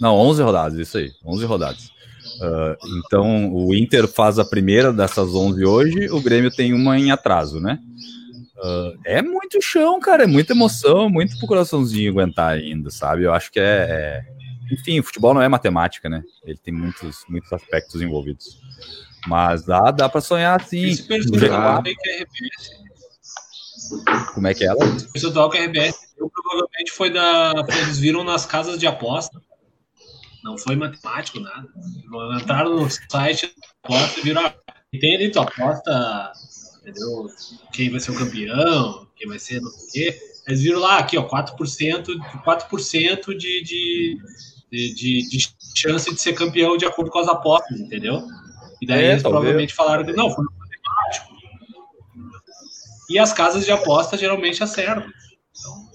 Não, 11 rodadas, isso aí, 11 rodadas. Uh, então, o Inter faz a primeira dessas 11 hoje, o Grêmio tem uma em atraso, né? Uh, é muito chão, cara, é muita emoção, muito pro coraçãozinho aguentar ainda, sabe? Eu acho que é, é, Enfim, o futebol não é matemática, né? Ele tem muitos, muitos aspectos envolvidos. Mas dá, dá para sonhar sim. Personagem que é Como é que é ela? O percentual que a RBS deu provavelmente foi da. Eles viram nas casas de aposta. Não foi matemático, nada. Entraram no site aposta e viram. E tem ali, tu aposta, entendeu? Quem vai ser o campeão, quem vai ser não sei o quê. Eles viram lá, aqui, ó, 4%, 4% de, de, de, de, de chance de ser campeão de acordo com as apostas, entendeu? E daí é, eles provavelmente falaram que não, foi matemático. E as casas de aposta geralmente acertam. Então,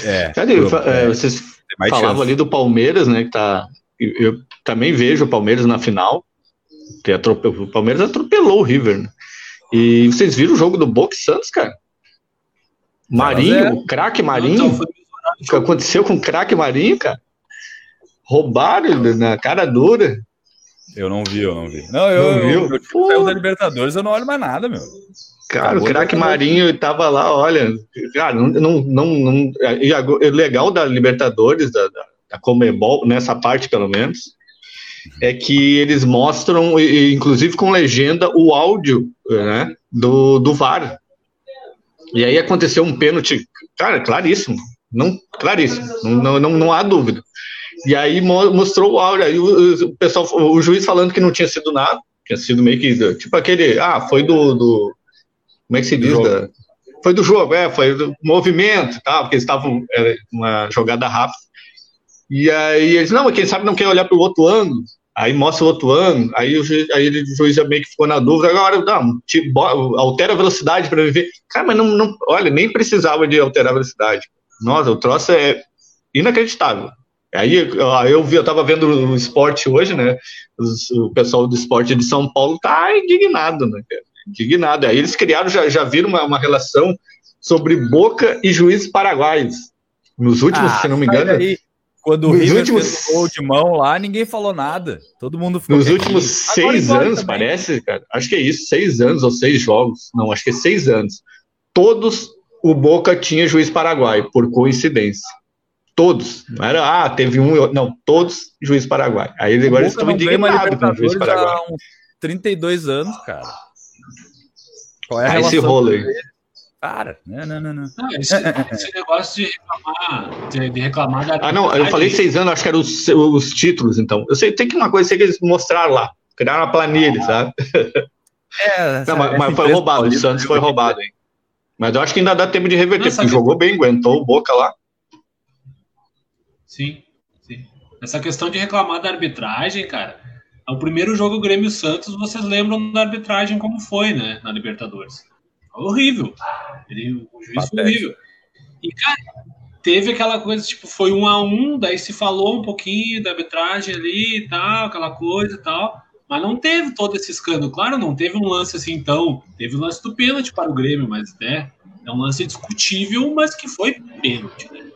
é, Cadê? É, vocês falavam ali do Palmeiras, né? Que tá. Eu, eu também vejo o Palmeiras na final. Que atropelou, o Palmeiras atropelou o River, né? E vocês viram o jogo do Boca Santos, cara? Marinho, é. o craque Marinho. Então, o que aconteceu com o craque Marinho, cara? Roubaram na cara dura. Eu não vi, eu não vi. Não, eu, não eu, eu, eu, eu da Libertadores, eu não olho mais nada, meu. Cara, o craque Marinho estava lá, olha, cara, não, não, não, não é legal da Libertadores, da, da Comebol, nessa parte pelo menos, é que eles mostram, inclusive com legenda, o áudio né, do, do VAR. E aí aconteceu um pênalti, cara, claríssimo, não, claríssimo, não, não, não há dúvida. E aí mostrou o áudio, aí o, o pessoal, o juiz falando que não tinha sido nada, tinha sido meio que, tipo aquele, ah, foi do, do como é que se diz? Da, foi do jogo, é, foi do movimento, tá, porque eles estavam, uma jogada rápida. E aí eles, não, mas quem sabe não quer olhar para o outro ângulo. Aí mostra o outro ano, aí o juiz, aí o juiz já meio que ficou na dúvida, agora não, altera a velocidade para ver. Cara, mas não, não, olha, nem precisava de alterar a velocidade. Nossa, o troço é inacreditável. Aí eu vi, eu tava vendo o esporte hoje, né? o pessoal do esporte de São Paulo tá indignado, né? Indignado. Aí eles criaram, já, já viram uma, uma relação sobre Boca e juízes paraguaios. Nos últimos, ah, se não me engano. Quando o River últimos... fez o gol de mão lá, ninguém falou nada. Todo mundo ficou. Nos últimos seis anos, também. parece, cara. Acho que é isso, seis anos ou seis jogos. Não, acho que é seis anos. Todos o Boca tinha juiz paraguaio, por coincidência. Todos. Não era, ah, teve um. Não, todos juiz paraguaio. Aí agora eles estão indignados com o juiz paraguaio. Há uns 32 anos, cara. Qual é a ah, esse rolo aí? Cara, não, não, não. não. não esse, esse, negócio de reclamar, de, de reclamar da. Ah, não, eu falei seis anos, acho que eram os, os títulos, então. Eu sei, tem que uma coisa sei que eles mostraram lá, criaram uma planilha, ah. sabe? É, não, mas, mas foi roubado, o Santos foi roubado, hein? Mas eu acho que ainda dá tempo de reverter, Nossa, porque jogou bem, aguentou o Boca lá. Sim, sim. Essa questão de reclamar da arbitragem, cara. O primeiro jogo Grêmio Santos, vocês lembram da arbitragem como foi, né? Na Libertadores horrível. Ele, o juiz foi horrível. E, cara, teve aquela coisa, tipo, foi um a um, daí se falou um pouquinho da arbitragem ali e tal, aquela coisa e tal. Mas não teve todo esse escândalo. Claro, não teve um lance assim, então. Teve o lance do pênalti para o Grêmio, mas né, é um lance discutível, mas que foi pênalti, né?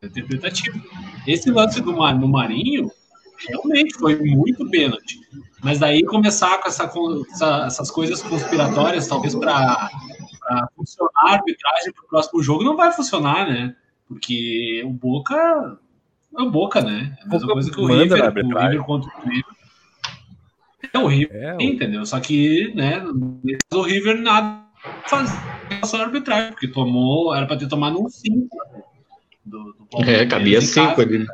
É interpretativo. Esse lance do no Marinho realmente foi muito pênalti. Mas daí começar com essa, essa, essas coisas conspiratórias, talvez para funcionar a arbitragem para o próximo jogo, não vai funcionar, né? Porque o Boca é o Boca, né? É a mesma coisa que o River, o River contra o River. É o River, é, entendeu? Só que, né, o River nada faz a arbitragem, porque tomou, era para ter tomado um 5 do, do É, cabia 5 ali. Né?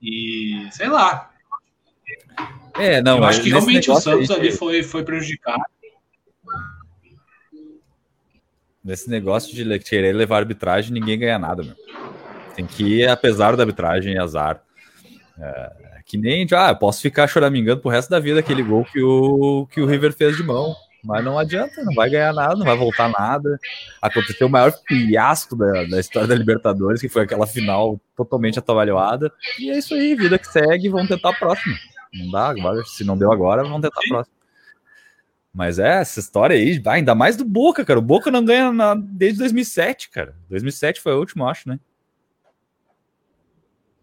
E sei lá, é, não, eu acho que realmente o Santos ali foi, foi prejudicado. Nesse negócio de querer levar arbitragem, ninguém ganha nada, meu. Tem que ir, apesar da arbitragem, azar. É, que nem, ah, eu posso ficar choramingando pro resto da vida aquele gol que o, que o River fez de mão. Mas não adianta, não vai ganhar nada, não vai voltar nada. Aconteceu o maior fiasco da, da história da Libertadores, que foi aquela final totalmente atabalhoada. E é isso aí, vida que segue, vamos tentar a próxima. Não dá agora, se não deu agora, vamos tentar a próxima. Mas é, essa história aí, vai, ainda mais do Boca, cara. O Boca não ganha na, desde 2007, cara. 2007 foi o último, acho, né?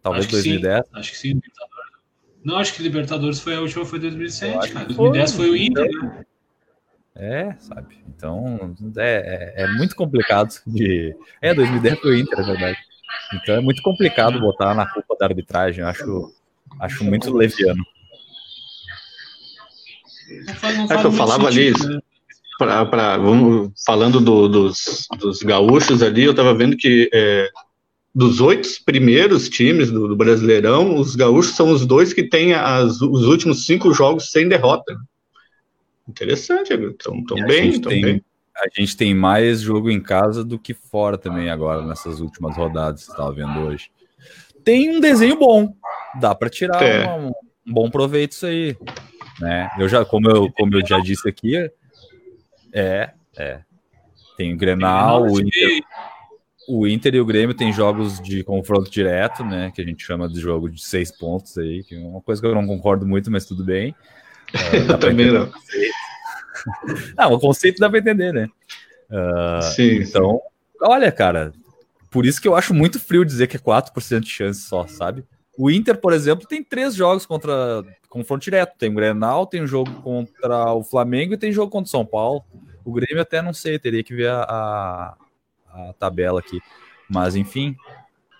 Talvez acho 2010. Sim. Acho que sim. Não, acho que Libertadores foi a última, foi 2007, cara. 2010 foi, foi o Inter, né? É, sabe? Então é, é, é, muito complicado de. É, 2010 foi o Inter, é verdade. Então é muito complicado botar na culpa da arbitragem. Eu acho, acho muito leviano. É que eu falava ali, né? pra, pra, vamos, falando do, dos, dos gaúchos ali, eu estava vendo que é, dos oito primeiros times do, do, Brasileirão, os gaúchos são os dois que têm as, os últimos cinco jogos sem derrota. Interessante, estão bem, estão bem. A gente tem mais jogo em casa do que fora também agora, nessas últimas rodadas que estava vendo hoje. Tem um desenho bom, dá para tirar é. um, um, bom proveito isso aí. Né? Eu já, como eu, como eu já disse aqui, é, é. Tem o Grenal, o Inter, o Inter e o Grêmio tem jogos de confronto direto, né? Que a gente chama de jogo de seis pontos aí, que é uma coisa que eu não concordo muito, mas tudo bem. Uh, também não. não, o conceito dá para entender, né? Uh, sim, então, sim. olha, cara, por isso que eu acho muito frio dizer que é 4% de chance só, sabe? O Inter, por exemplo, tem três jogos contra confronto direto. Tem o Grenal, tem um jogo contra o Flamengo e tem jogo contra o São Paulo. O Grêmio até não sei, teria que ver a, a, a tabela aqui. Mas enfim,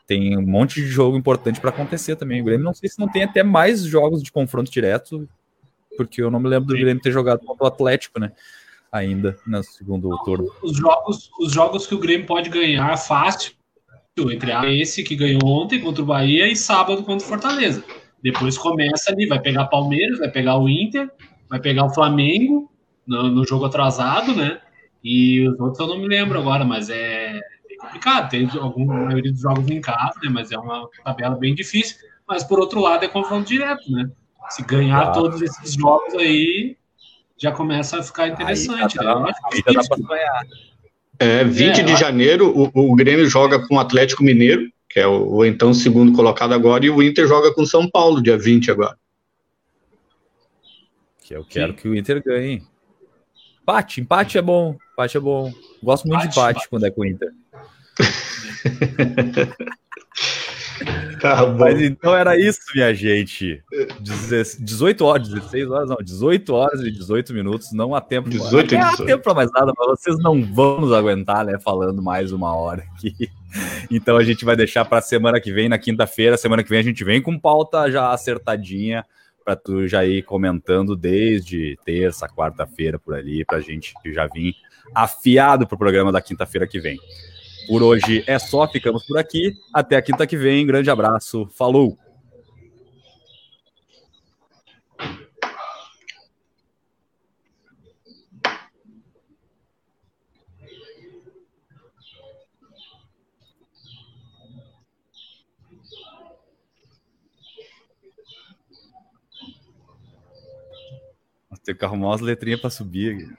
tem um monte de jogo importante para acontecer também. O Grêmio não sei se não tem até mais jogos de confronto direto, porque eu não me lembro do Grêmio ter jogado contra o Atlético, né? Ainda no segundo turno. Os jogos, os jogos que o Grêmio pode ganhar fácil, entre esse que ganhou ontem contra o Bahia e sábado contra o Fortaleza. Depois começa ali, vai pegar Palmeiras, vai pegar o Inter, vai pegar o Flamengo no, no jogo atrasado, né? E os outros eu não me lembro agora, mas é, complicado. Tem alguma maioria dos jogos em casa, né? Mas é uma tabela bem difícil. Mas por outro lado é confronto direto, né? Se ganhar ah. todos esses jogos aí, já começa a ficar interessante. Aí, né? aí já dá pra ganhar. É, 20 é, de janeiro, o, o Grêmio joga com o Atlético Mineiro, que é o, o, então segundo colocado agora, e o Inter joga com São Paulo, dia 20 agora. Que eu quero Sim. que o Inter ganhe. Empate, empate é bom, empate é bom. Gosto muito empate, de empate, empate. quando é com o Inter. Tá Mas então era isso, minha gente. 18 horas, 16 horas, não, 18 horas e 18 minutos, não há tempo. 18 não há tempo para mais nada, mas vocês não vão nos aguentar, né, falando mais uma hora aqui. Então a gente vai deixar para semana que vem, na quinta-feira. Semana que vem a gente vem com pauta já acertadinha para tu já ir comentando desde terça, quarta-feira por ali, para a gente já vir afiado para o programa da quinta-feira que vem. Por hoje é só, ficamos por aqui. Até a quinta que vem. Grande abraço. Falou! Tem que arrumar umas letrinhas para subir.